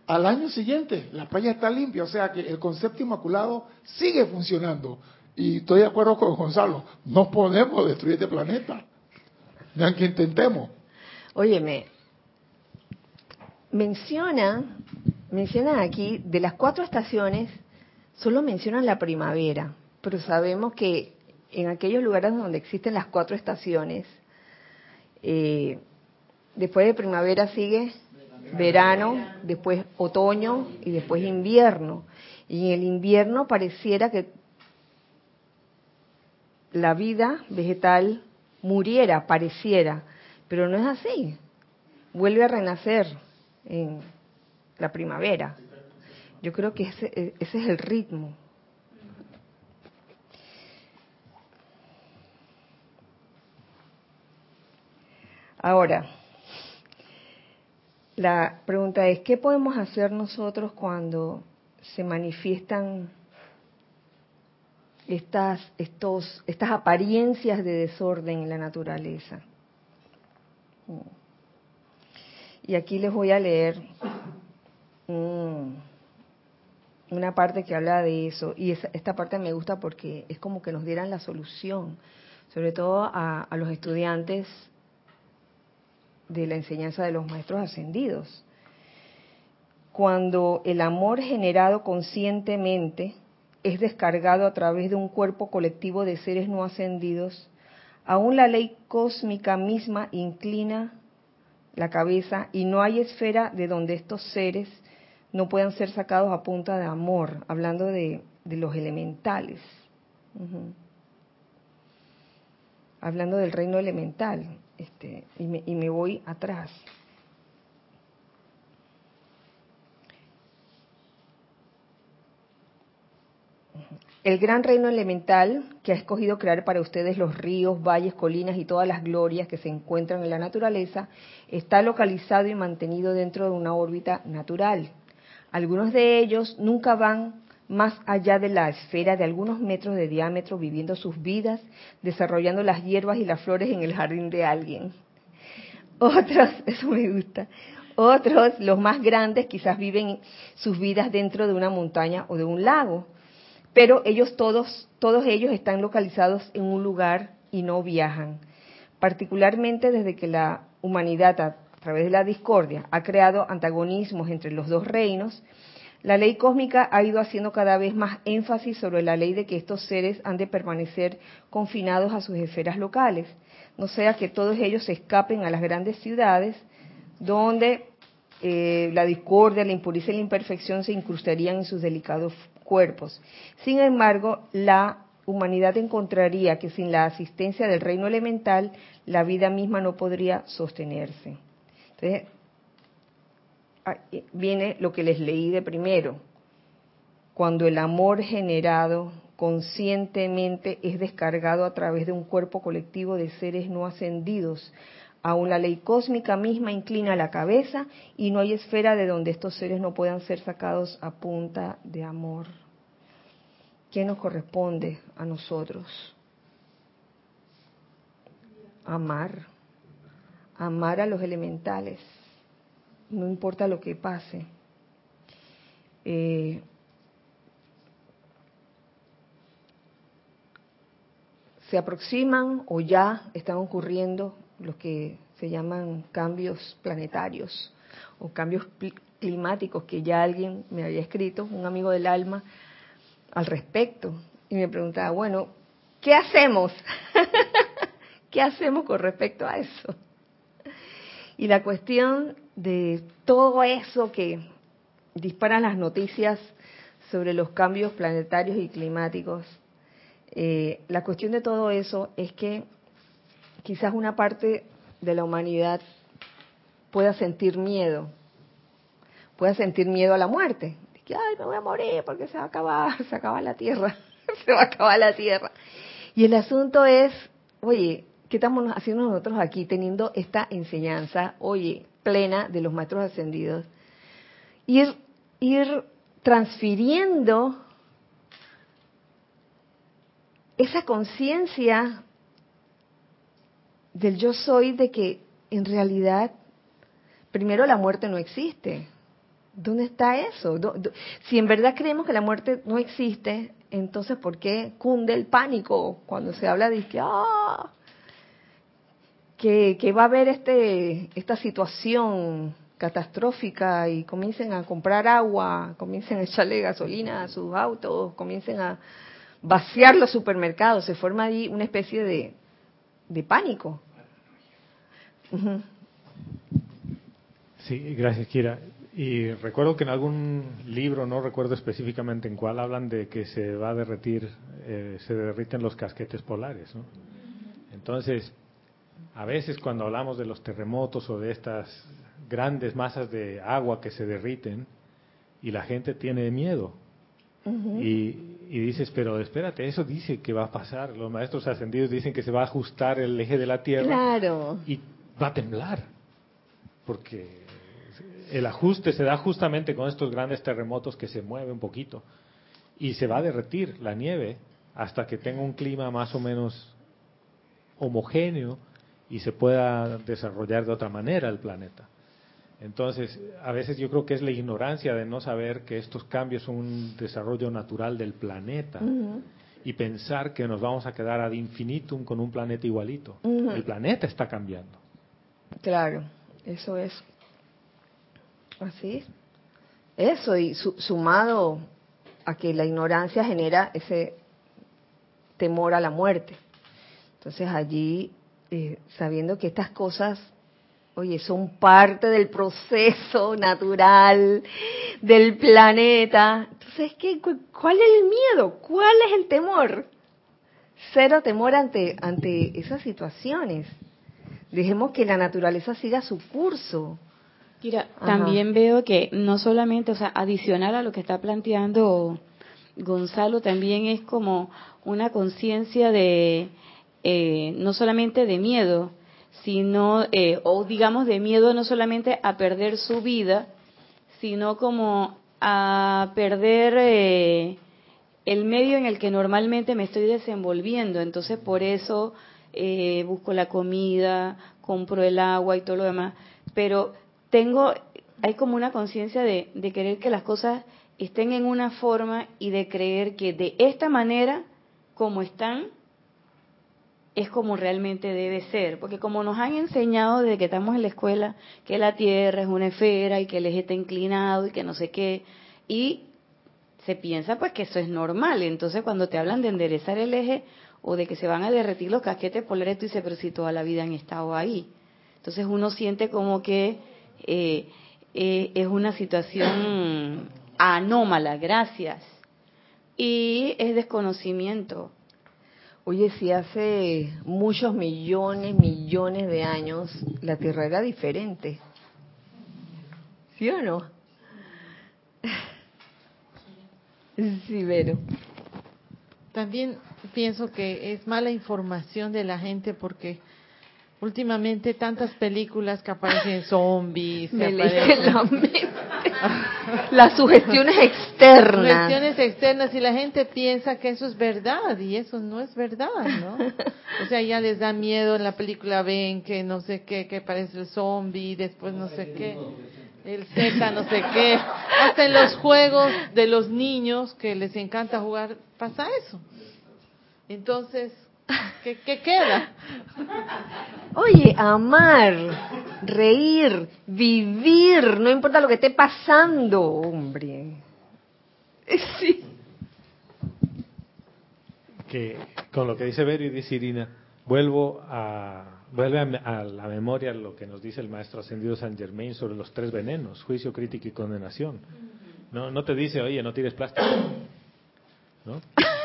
al año siguiente la playa está limpia, o sea que el concepto inmaculado sigue funcionando. Y estoy de acuerdo con Gonzalo, no podemos destruir este planeta, ni aunque intentemos. Óyeme, menciona, mencionan aquí, de las cuatro estaciones, solo mencionan la primavera, pero sabemos que en aquellos lugares donde existen las cuatro estaciones, eh, después de primavera sigue verano, después otoño y después invierno. Y en el invierno pareciera que la vida vegetal muriera, pareciera, pero no es así. Vuelve a renacer en la primavera. Yo creo que ese, ese es el ritmo. Ahora, la pregunta es, ¿qué podemos hacer nosotros cuando se manifiestan estas, estos, estas apariencias de desorden en la naturaleza? Y aquí les voy a leer una parte que habla de eso. Y esta parte me gusta porque es como que nos dieran la solución, sobre todo a, los estudiantes de la enseñanza de los maestros ascendidos. cuando el amor generado conscientemente es descargado a través de un cuerpo colectivo de seres no ascendidos, aún la ley cósmica misma inclina la cabeza y no hay esfera de donde estos seres no puedan ser sacados a punta de amor, hablando de, los elementales. Hablando del reino elemental, este, y, me, y me voy atrás. El gran reino elemental que ha escogido crear para ustedes los ríos, valles, colinas y todas las glorias que se encuentran en la naturaleza está localizado y mantenido dentro de una órbita natural. Algunos de ellos nunca van más allá de la esfera de algunos metros de diámetro viviendo sus vidas, desarrollando las hierbas y las flores en el jardín de alguien. Otros, eso me gusta, otros, los más grandes, quizás viven sus vidas dentro de una montaña o de un lago pero ellos todos, todos ellos están localizados en un lugar y no viajan. Particularmente desde que la humanidad a través de la discordia ha creado antagonismos entre los dos reinos, la ley cósmica ha ido haciendo cada vez más énfasis sobre la ley de que estos seres han de permanecer confinados a sus esferas locales, no sea que todos ellos se escapen a las grandes ciudades donde eh, la discordia, la impureza y la imperfección se incrustarían en sus delicados cuerpos. Sin embargo, la humanidad encontraría que sin la asistencia del reino elemental, la vida misma no podría sostenerse. Entonces, viene lo que les leí de primero. Cuando el amor generado conscientemente es descargado a través de un cuerpo colectivo de seres no ascendidos, aún la ley cósmica misma inclina la cabeza y no hay esfera de donde estos seres no puedan ser sacados a punta de amor. ¿Qué nos corresponde a nosotros? Amar, amar a los elementales, no importa lo que pase. Eh, se aproximan o ya están ocurriendo los que se llaman cambios planetarios o cambios climáticos que ya alguien me había escrito, un amigo del alma, al respecto. Y me preguntaba, bueno, ¿qué hacemos? ¿Qué hacemos con respecto a eso? Y la cuestión de todo eso que disparan las noticias sobre los cambios planetarios y climáticos, eh, la cuestión de todo eso es que quizás una parte de la humanidad pueda sentir miedo, pueda sentir miedo a la muerte. Que, ay, me voy a morir porque se va a acabar, se acaba la tierra, se va a acabar la tierra. Y el asunto es, oye, ¿qué estamos haciendo nosotros aquí teniendo esta enseñanza, oye, plena de los maestros ascendidos? Ir, ir transfiriendo esa conciencia del yo soy de que en realidad primero la muerte no existe. ¿Dónde está eso? Si en verdad creemos que la muerte no existe, entonces ¿por qué cunde el pánico cuando se habla de que, ah, que, va a haber este, esta situación catastrófica y comiencen a comprar agua, comiencen a echarle gasolina a sus autos, comiencen a vaciar los supermercados, se forma ahí una especie de pánico. Sí, gracias, Kira. Y recuerdo que en algún libro, no recuerdo específicamente en cuál, hablan de que se va a derretir, eh, se derriten los casquetes polares. Entonces, a veces cuando hablamos de los terremotos o de estas grandes masas de agua que se derriten, y la gente tiene miedo, y, y, dices, pero espérate, eso dice que va a pasar. Los maestros ascendidos dicen que se va a ajustar el eje de la Tierra. Claro. Y va a temblar, porque el ajuste se da justamente con estos grandes terremotos que se mueve un poquito y se va a derretir la nieve hasta que tenga un clima más o menos homogéneo y se pueda desarrollar de otra manera el planeta. Entonces, a veces yo creo que es la ignorancia de no saber que estos cambios son un desarrollo natural del planeta y pensar que nos vamos a quedar ad infinitum con un planeta igualito. El planeta está cambiando. Claro, eso es. Así eso, y sumado a que la ignorancia genera ese temor a la muerte. Entonces allí, eh, sabiendo que estas cosas, oye, son parte del proceso natural del planeta, entonces, ¿qué, ¿cuál es el miedo? ¿Cuál es el temor? Cero temor ante, ante esas situaciones. Dejemos que la naturaleza siga su curso. Mira, también veo que no solamente, o sea, adicional a lo que está planteando Gonzalo, también es como una conciencia de, eh, no solamente de miedo, sino, eh, o digamos de miedo no solamente a perder su vida, sino como a perder eh, el medio en el que normalmente me estoy desenvolviendo. Entonces, por eso busco la comida, compro el agua y todo lo demás. Pero tengo, hay como una conciencia de, querer que las cosas estén en una forma y de creer que de esta manera, como están, es como realmente debe ser. Porque como nos han enseñado desde que estamos en la escuela que la Tierra es una esfera y que el eje está inclinado y que no sé qué, y se piensa pues que eso es normal. Entonces cuando te hablan de enderezar el eje o de que se van a derretir los casquetes polares, tú dices, pero si toda la vida han estado ahí. Entonces uno siente como que eh, eh, es una situación anómala, gracias. Y es desconocimiento. Oye, si hace muchos millones, millones de años la Tierra era diferente. ¿Sí o no? Sí, Vero. También pienso que es mala información de la gente porque Últimamente tantas películas que aparecen zombies, Me Las sugestiones externas. Sugestiones externas y la gente piensa que eso es verdad y eso no es verdad, ¿no? O sea, ya les da miedo en la película, ven que no sé qué, que aparece el zombie, después no sé qué, el Z no sé qué. Hasta en los juegos de los niños que les encanta jugar pasa eso. Entonces, ¿Qué, queda? Oye, amar, reír, vivir, no importa lo que esté pasando, hombre. Sí. Que con lo que dice Vero y dice Irina, vuelvo a vuelve a, la memoria lo que nos dice el maestro ascendido San Germain sobre los tres venenos, juicio, crítica y condenación. No, no te dice, oye, no tires plástico. ¿No?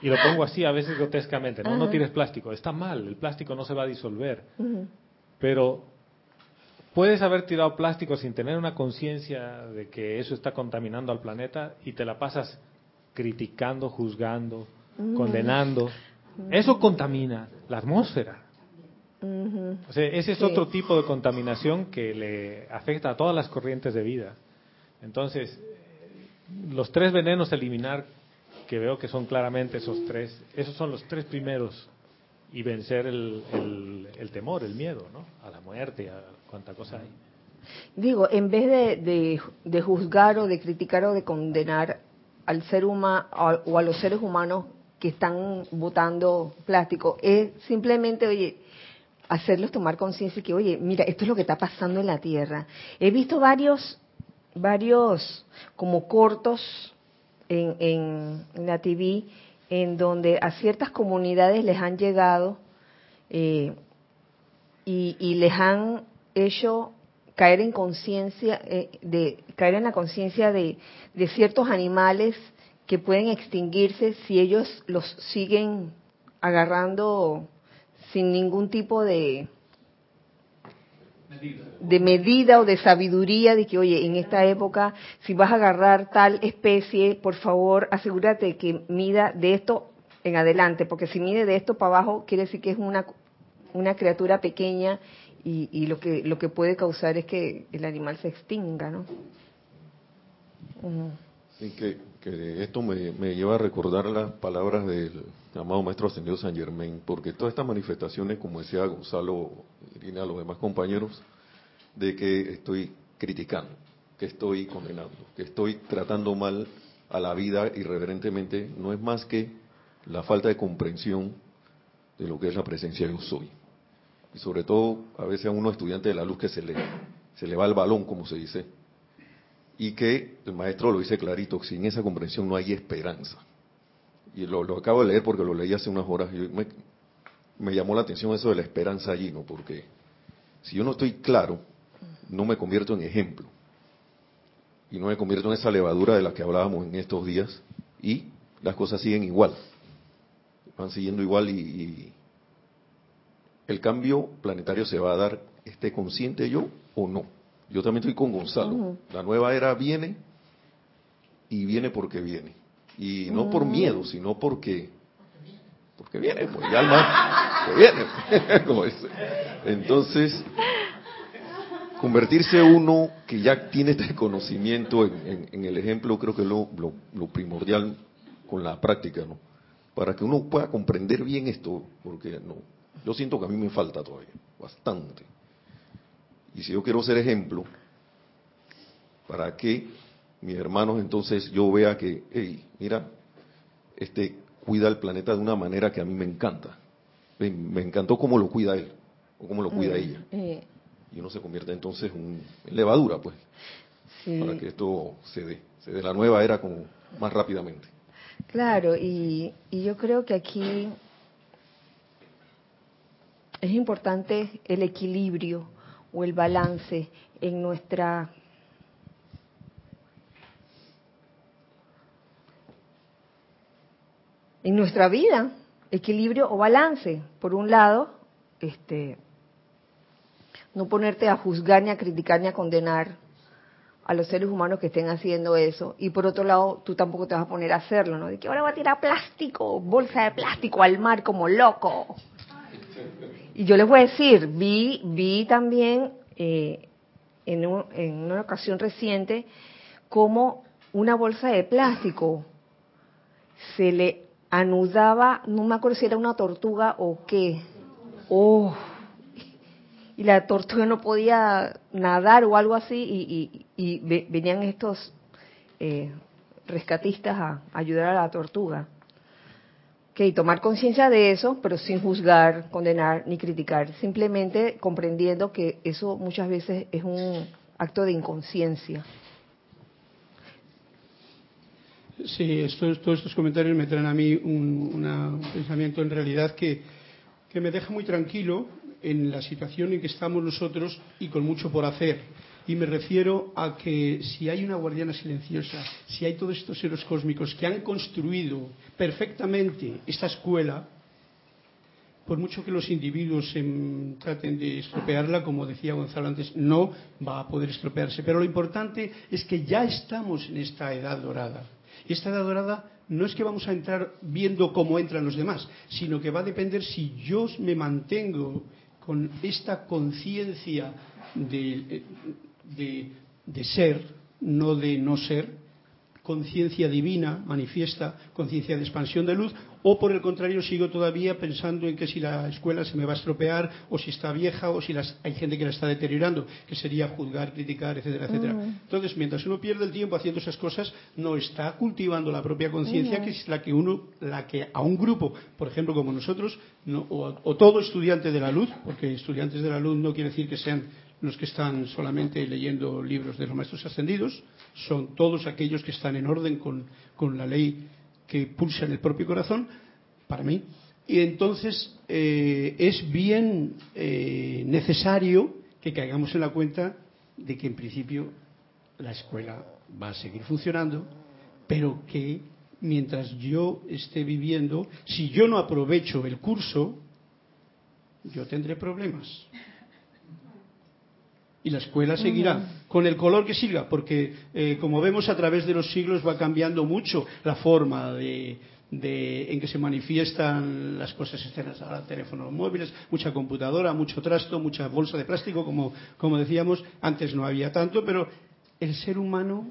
Y lo pongo así a veces grotescamente, ¿no? No tires plástico, está mal, el plástico no se va a disolver. Pero puedes haber tirado plástico sin tener una conciencia de que eso está contaminando al planeta y te la pasas criticando, juzgando, condenando. Eso contamina la atmósfera. O sea, ese es otro tipo de contaminación que le afecta a todas las corrientes de vida. Entonces, los tres venenos a eliminar que veo que son claramente esos tres, esos son los tres primeros y vencer el, el, temor, el miedo, ¿no? A la muerte, a cuánta cosa hay. Digo, en vez de, de, juzgar o de criticar o de condenar al ser humano o a los seres humanos que están botando plástico, es simplemente, oye, hacerlos tomar conciencia que, oye, mira, esto es lo que está pasando en la Tierra. He visto varios, varios como cortos en, la TV en donde a ciertas comunidades les han llegado eh, y, les han hecho caer en conciencia eh, de caer en la conciencia de ciertos animales que pueden extinguirse si ellos los siguen agarrando sin ningún tipo de, de medida o de sabiduría de que, oye, en esta época, si vas a agarrar tal especie, por favor, asegúrate que mida de esto en adelante, porque si mide de esto para abajo, quiere decir que es una, una criatura pequeña y, y lo, que, lo que puede causar es que el animal se extinga, ¿no? Que, que, esto me, me, lleva a recordar las palabras del amado Maestro Ascendido San Germain, porque todas estas manifestaciones, como decía Gonzalo, Irina, los demás compañeros, de que estoy criticando, que estoy condenando, que estoy tratando mal a la vida irreverentemente, no es más que la falta de comprensión de lo que es la presencia de yo soy. Y sobre todo, a veces a uno estudiante de la luz que se le, se le va el balón, como se dice, y que el maestro lo dice clarito, sin esa comprensión no hay esperanza. Y lo, acabo de leer porque lo leí hace unas horas y me, llamó la atención eso de la esperanza allí, ¿no? Porque si yo no estoy claro, no me convierto en ejemplo. Y no me convierto en esa levadura de la que hablábamos en estos días y las cosas siguen igual. Van siguiendo igual y, el cambio planetario se va a dar, esté consciente yo o no. Yo también estoy con Gonzalo. La nueva era viene y viene porque viene. Y no por miedo, sino porque porque viene, pues ya alma que viene. Entonces, convertirse uno que ya tiene este conocimiento en, el ejemplo, creo que es lo, lo, primordial con la práctica, ¿no? Para que uno pueda comprender bien esto, porque no, yo siento que a mí me falta todavía, bastante. Y si yo quiero ser ejemplo, para que mis hermanos entonces yo vea que, hey, mira, este cuida el planeta de una manera que a mí me encanta. Me, encantó cómo lo cuida él, o cómo lo cuida mm, ella. Eh, y uno se convierte entonces en levadura, pues, para que esto se dé, se dé la nueva era como más rápidamente. Claro, y, y yo creo que aquí es importante el equilibrio o el balance en nuestra en nuestra vida, equilibrio o balance. Por un lado, este no ponerte a juzgar ni a criticar ni a condenar a los seres humanos que estén haciendo eso. Y por otro lado, tú tampoco te vas a poner a hacerlo, ¿no? De que ahora va a tirar plástico, bolsa de plástico al mar como loco. Y yo les voy a decir, vi, vi también eh, en, en una ocasión reciente cómo una bolsa de plástico se le anudaba, no me acuerdo si era una tortuga o qué. Oh, y la tortuga no podía nadar o algo así y, venían estos eh, rescatistas a, ayudar a la tortuga. Que tomar conciencia de eso, pero sin juzgar, condenar ni criticar, simplemente comprendiendo que eso muchas veces es un acto de inconsciencia. Sí, todos estos comentarios me traen a mí un, pensamiento en realidad que, que me deja muy tranquilo en la situación en que estamos nosotros y con mucho por hacer. Y me refiero a que si hay una guardiana silenciosa, si hay todos estos seres cósmicos que han construido perfectamente esta escuela, por mucho que los individuos traten de estropearla, como decía Gonzalo antes, no va a poder estropearse. Pero lo importante es que ya estamos en esta edad dorada. Y esta edad dorada no es que vamos a entrar viendo cómo entran los demás, sino que va a depender si yo me mantengo con esta conciencia de, de, ser, no de no ser, conciencia divina manifiesta, conciencia de expansión de luz, o por el contrario sigo todavía pensando en que si la escuela se me va a estropear, o si está vieja, o si las, hay gente que la está deteriorando, que sería juzgar, criticar, etcétera, etcétera. Mm. Entonces, mientras uno pierde el tiempo haciendo esas cosas, no está cultivando la propia conciencia, que es la que uno, la que a un grupo, por ejemplo, como nosotros, o, o todo estudiante de la luz, porque estudiantes de la luz no quiere decir que sean los que están solamente leyendo libros de los maestros ascendidos, son todos aquellos que están en orden con, la ley que pulsa en el propio corazón, para mí. Y entonces eh, es bien eh, necesario que caigamos en la cuenta de que en principio la escuela va a seguir funcionando, pero que mientras yo esté viviendo, si yo no aprovecho el curso, yo tendré problemas y la escuela seguirá con el color que siga, porque eh, como vemos a través de los siglos va cambiando mucho la forma de, en que se manifiestan las cosas externas. Ahora teléfonos móviles, mucha computadora, mucho trasto, mucha bolsa de plástico, como, como decíamos, antes no había tanto, pero el ser humano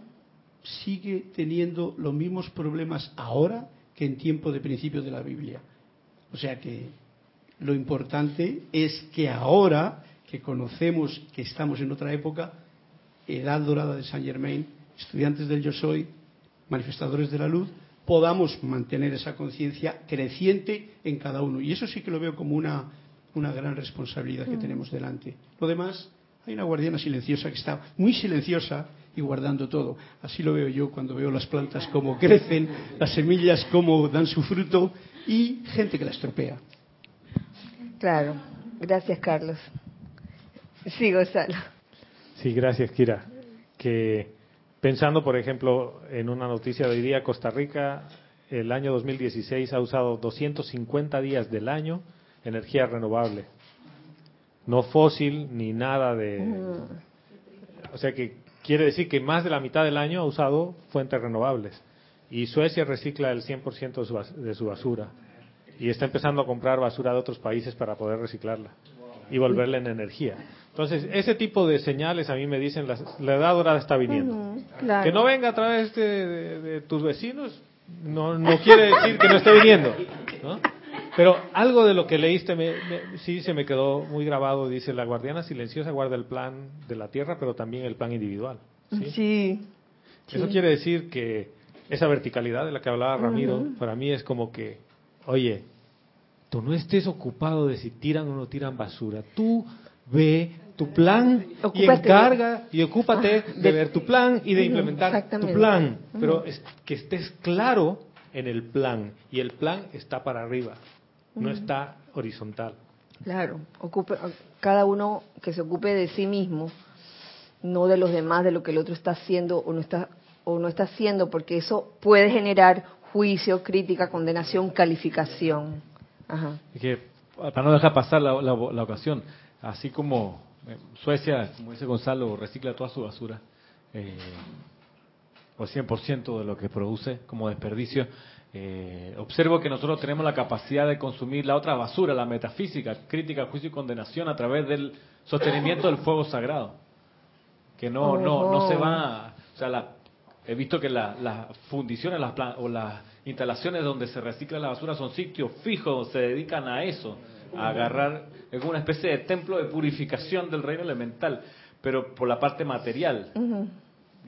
sigue teniendo los mismos problemas ahora que en tiempo de principio de la Biblia. O sea que lo importante es que ahora que conocemos que estamos en otra época, edad dorada de Saint Germain, estudiantes del yo soy, manifestadores de la luz, podamos mantener esa conciencia creciente en cada uno. Y eso sí que lo veo como una, una gran responsabilidad que mm. tenemos delante. Lo demás, hay una guardiana silenciosa que está muy silenciosa y guardando todo. Así lo veo yo cuando veo las plantas cómo crecen, las semillas cómo dan su fruto y gente que la estropea. Claro, gracias Carlos. Sí, Gonzalo. Sí, gracias Kira. Que pensando, por ejemplo, en una noticia de hoy día, Costa Rica el año 2016 ha usado 250 días del año energía renovable. No fósil ni nada de... O sea que quiere decir que más de la mitad del año ha usado fuentes renovables. Y Suecia recicla el 100% de su, de su basura. Y está empezando a comprar basura de otros países para poder reciclarla y volverla en energía. Entonces, ese tipo de señales a mí me dicen, la edad dorada está viniendo. Que no venga a través de, de tus vecinos, no, no quiere decir que no esté viniendo. ¿no? Pero algo de lo que leíste me, sí se me quedó muy grabado. Dice, la guardiana silenciosa guarda el plan de la Tierra, pero también el plan individual. Sí. Eso quiere decir que esa verticalidad de la que hablaba Ramiro, para mí es como que, oye, tú no estés ocupado de si tiran o no tiran basura. Tú ve tu plan y encarga y ocúpate ah, de, ver tu plan y de implementar tu plan. Pero es, que estés claro en el plan y el plan está para arriba, no está horizontal. Claro, ocupe, cada uno que se ocupe de sí mismo, no de los demás, de lo que el otro está haciendo o no está o no está haciendo, porque eso puede generar juicio, crítica, condenación, calificación. Ajá. que para no dejar pasar la, la ocasión, así como eh, Suecia, como dice Gonzalo, recicla toda su basura, eh, o 100% de lo que produce como desperdicio. Eh, observo que nosotros tenemos la capacidad de consumir la otra basura, la metafísica, crítica, juicio y condenación a través del sostenimiento del fuego sagrado. Que no, no, no se va, o sea, la, he visto que las fundiciones las, o las instalaciones donde se recicla la basura son sitios fijos, se dedican a eso a agarrar, es una especie de templo de purificación del reino elemental, pero por la parte material.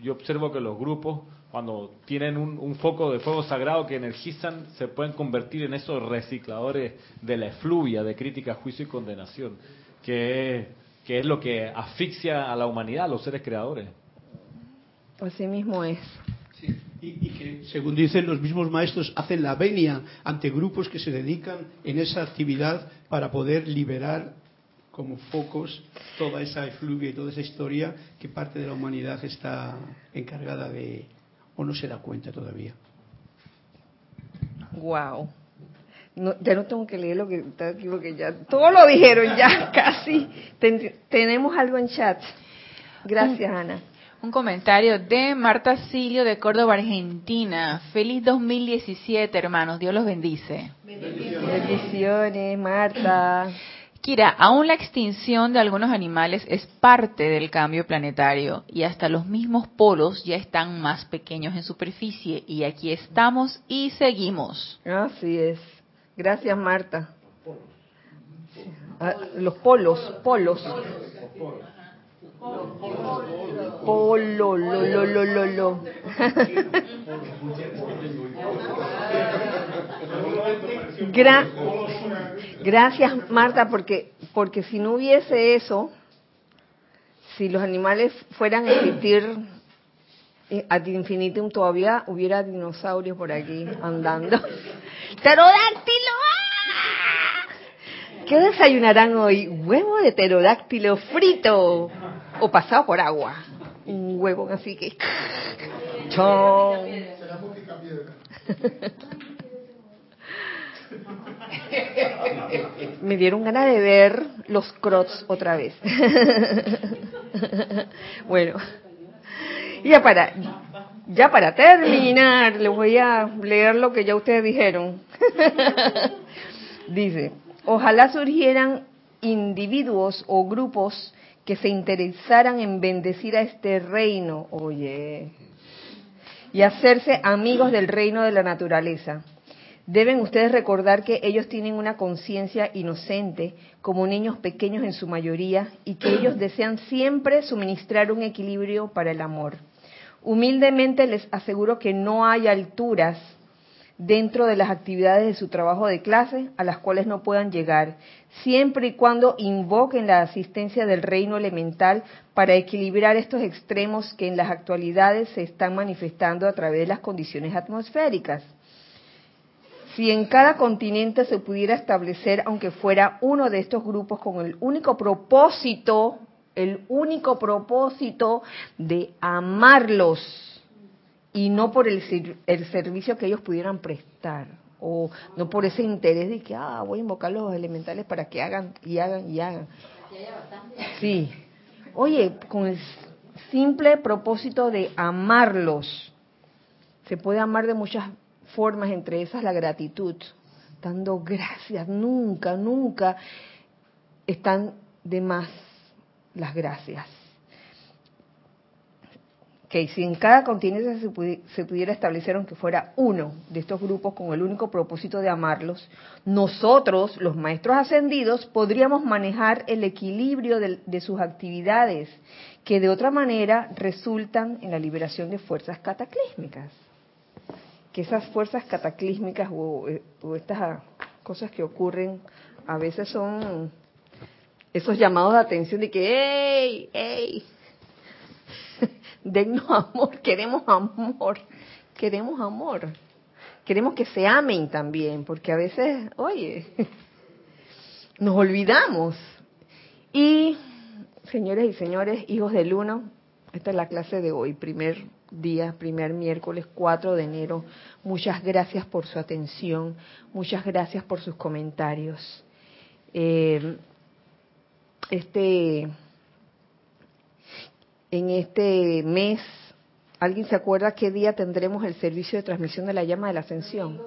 Yo observo que los grupos, cuando tienen un, foco de fuego sagrado que energizan, se pueden convertir en esos recicladores de la efluvia de crítica, juicio y condenación, que que es lo que asfixia a la humanidad, a los seres creadores. Así mismo es y, que, según dicen los mismos maestros, hacen la venia ante grupos que se dedican en esa actividad para poder liberar como focos toda esa efluvia y toda esa historia que parte de la humanidad está encargada de o no se da cuenta todavía. Wow. ya no tengo que leer lo que está aquí porque ya todo lo dijeron ya casi. tenemos algo en chat. Gracias, Ana. Un comentario de Marta Silio de Córdoba, Argentina. Feliz 2017, hermanos. Dios los bendice. Bendiciones, Marta. Kira, aún la extinción de algunos animales es parte del cambio planetario y hasta los mismos polos ya están más pequeños en superficie y aquí estamos y seguimos. Así es. Gracias, Marta. Ah, los polos, polos. Polo, lo, lo, lo, lo, lo. gracias, Marta, porque, porque si no hubiese eso, si los animales fueran a existir eh, ad infinitum, todavía hubiera dinosaurios por aquí andando. ¡Pterodáctilo! ¿Qué desayunarán hoy? Huevo de pterodáctilo frito o pasado por agua. Un huevo así que... ¡Chon! Me dieron ganas de ver los crots otra vez. bueno, ya para, ya para terminar, les voy a leer lo que ya ustedes dijeron. Dice, ojalá surgieran individuos o grupos que se interesaran en bendecir a este reino, oye, y hacerse amigos del reino de la naturaleza. Deben ustedes recordar que ellos tienen una conciencia inocente, como niños pequeños en su mayoría, y que ellos desean siempre suministrar un equilibrio para el amor. Humildemente les aseguro que no hay alturas dentro de las actividades de su trabajo de clase a las cuales no puedan llegar, siempre y cuando invoquen la asistencia del reino elemental para equilibrar estos extremos que en las actualidades se están manifestando a través de las condiciones atmosféricas. Si en cada continente se pudiera establecer, aunque fuera uno de estos grupos, con el único propósito, el único propósito de amarlos, y no por el, el servicio que ellos pudieran prestar o no por ese interés de que ah voy a invocar los elementales para que hagan y hagan y hagan. Sí. Oye con el simple propósito de amarlos. Se puede amar de muchas formas entre esas la gratitud dando gracias. Nunca nunca están de más las gracias que si en cada continente se, pudiera establecer, aunque fuera uno de estos grupos con el único propósito de amarlos, nosotros, los maestros ascendidos, podríamos manejar el equilibrio de, sus actividades, que de otra manera resultan en la liberación de fuerzas cataclísmicas. Que esas fuerzas cataclísmicas o, eh, o estas cosas que ocurren a veces son esos llamados de atención de que, ¡hey! ¡hey! dennos amor, queremos amor, queremos amor. Queremos que se amen también, porque a veces, oye, nos olvidamos. Y, señores y señores, hijos del uno, esta es la clase de hoy, primer día, primer miércoles 4 de enero. Muchas gracias por su atención, muchas gracias por sus comentarios. Eh, este en este mes. ¿Alguien se acuerda qué día tendremos el servicio de transmisión de la llama de la ascensión?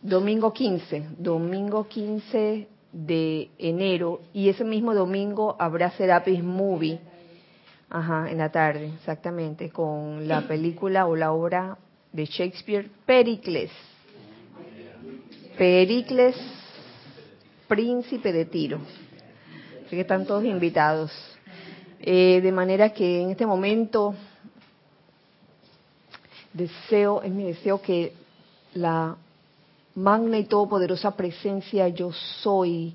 Domingo 15. Domingo 15 de enero. Y ese mismo domingo habrá Serapis Movie. Ajá, en la tarde, exactamente, con la película o la obra de Shakespeare, Pericles. Pericles, príncipe de Tiro. Así que están todos invitados. Eh, de manera que en este momento deseo, es mi deseo que la magna y todopoderosa presencia yo soy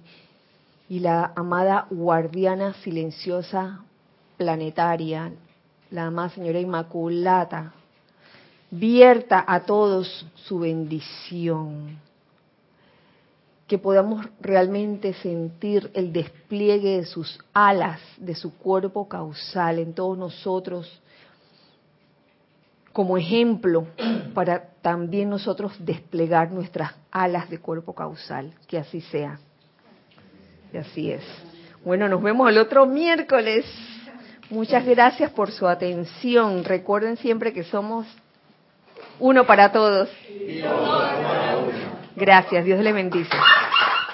y la amada guardiana silenciosa planetaria, la amada señora Inmaculata, vierta a todos su bendición que podamos realmente sentir el despliegue de sus alas, de su cuerpo causal en todos nosotros, como ejemplo para también nosotros desplegar nuestras alas de cuerpo causal. Que así sea. Y así es. Bueno, nos vemos el otro miércoles. Muchas gracias por su atención. Recuerden siempre que somos uno para todos. Gracias. Dios le bendice.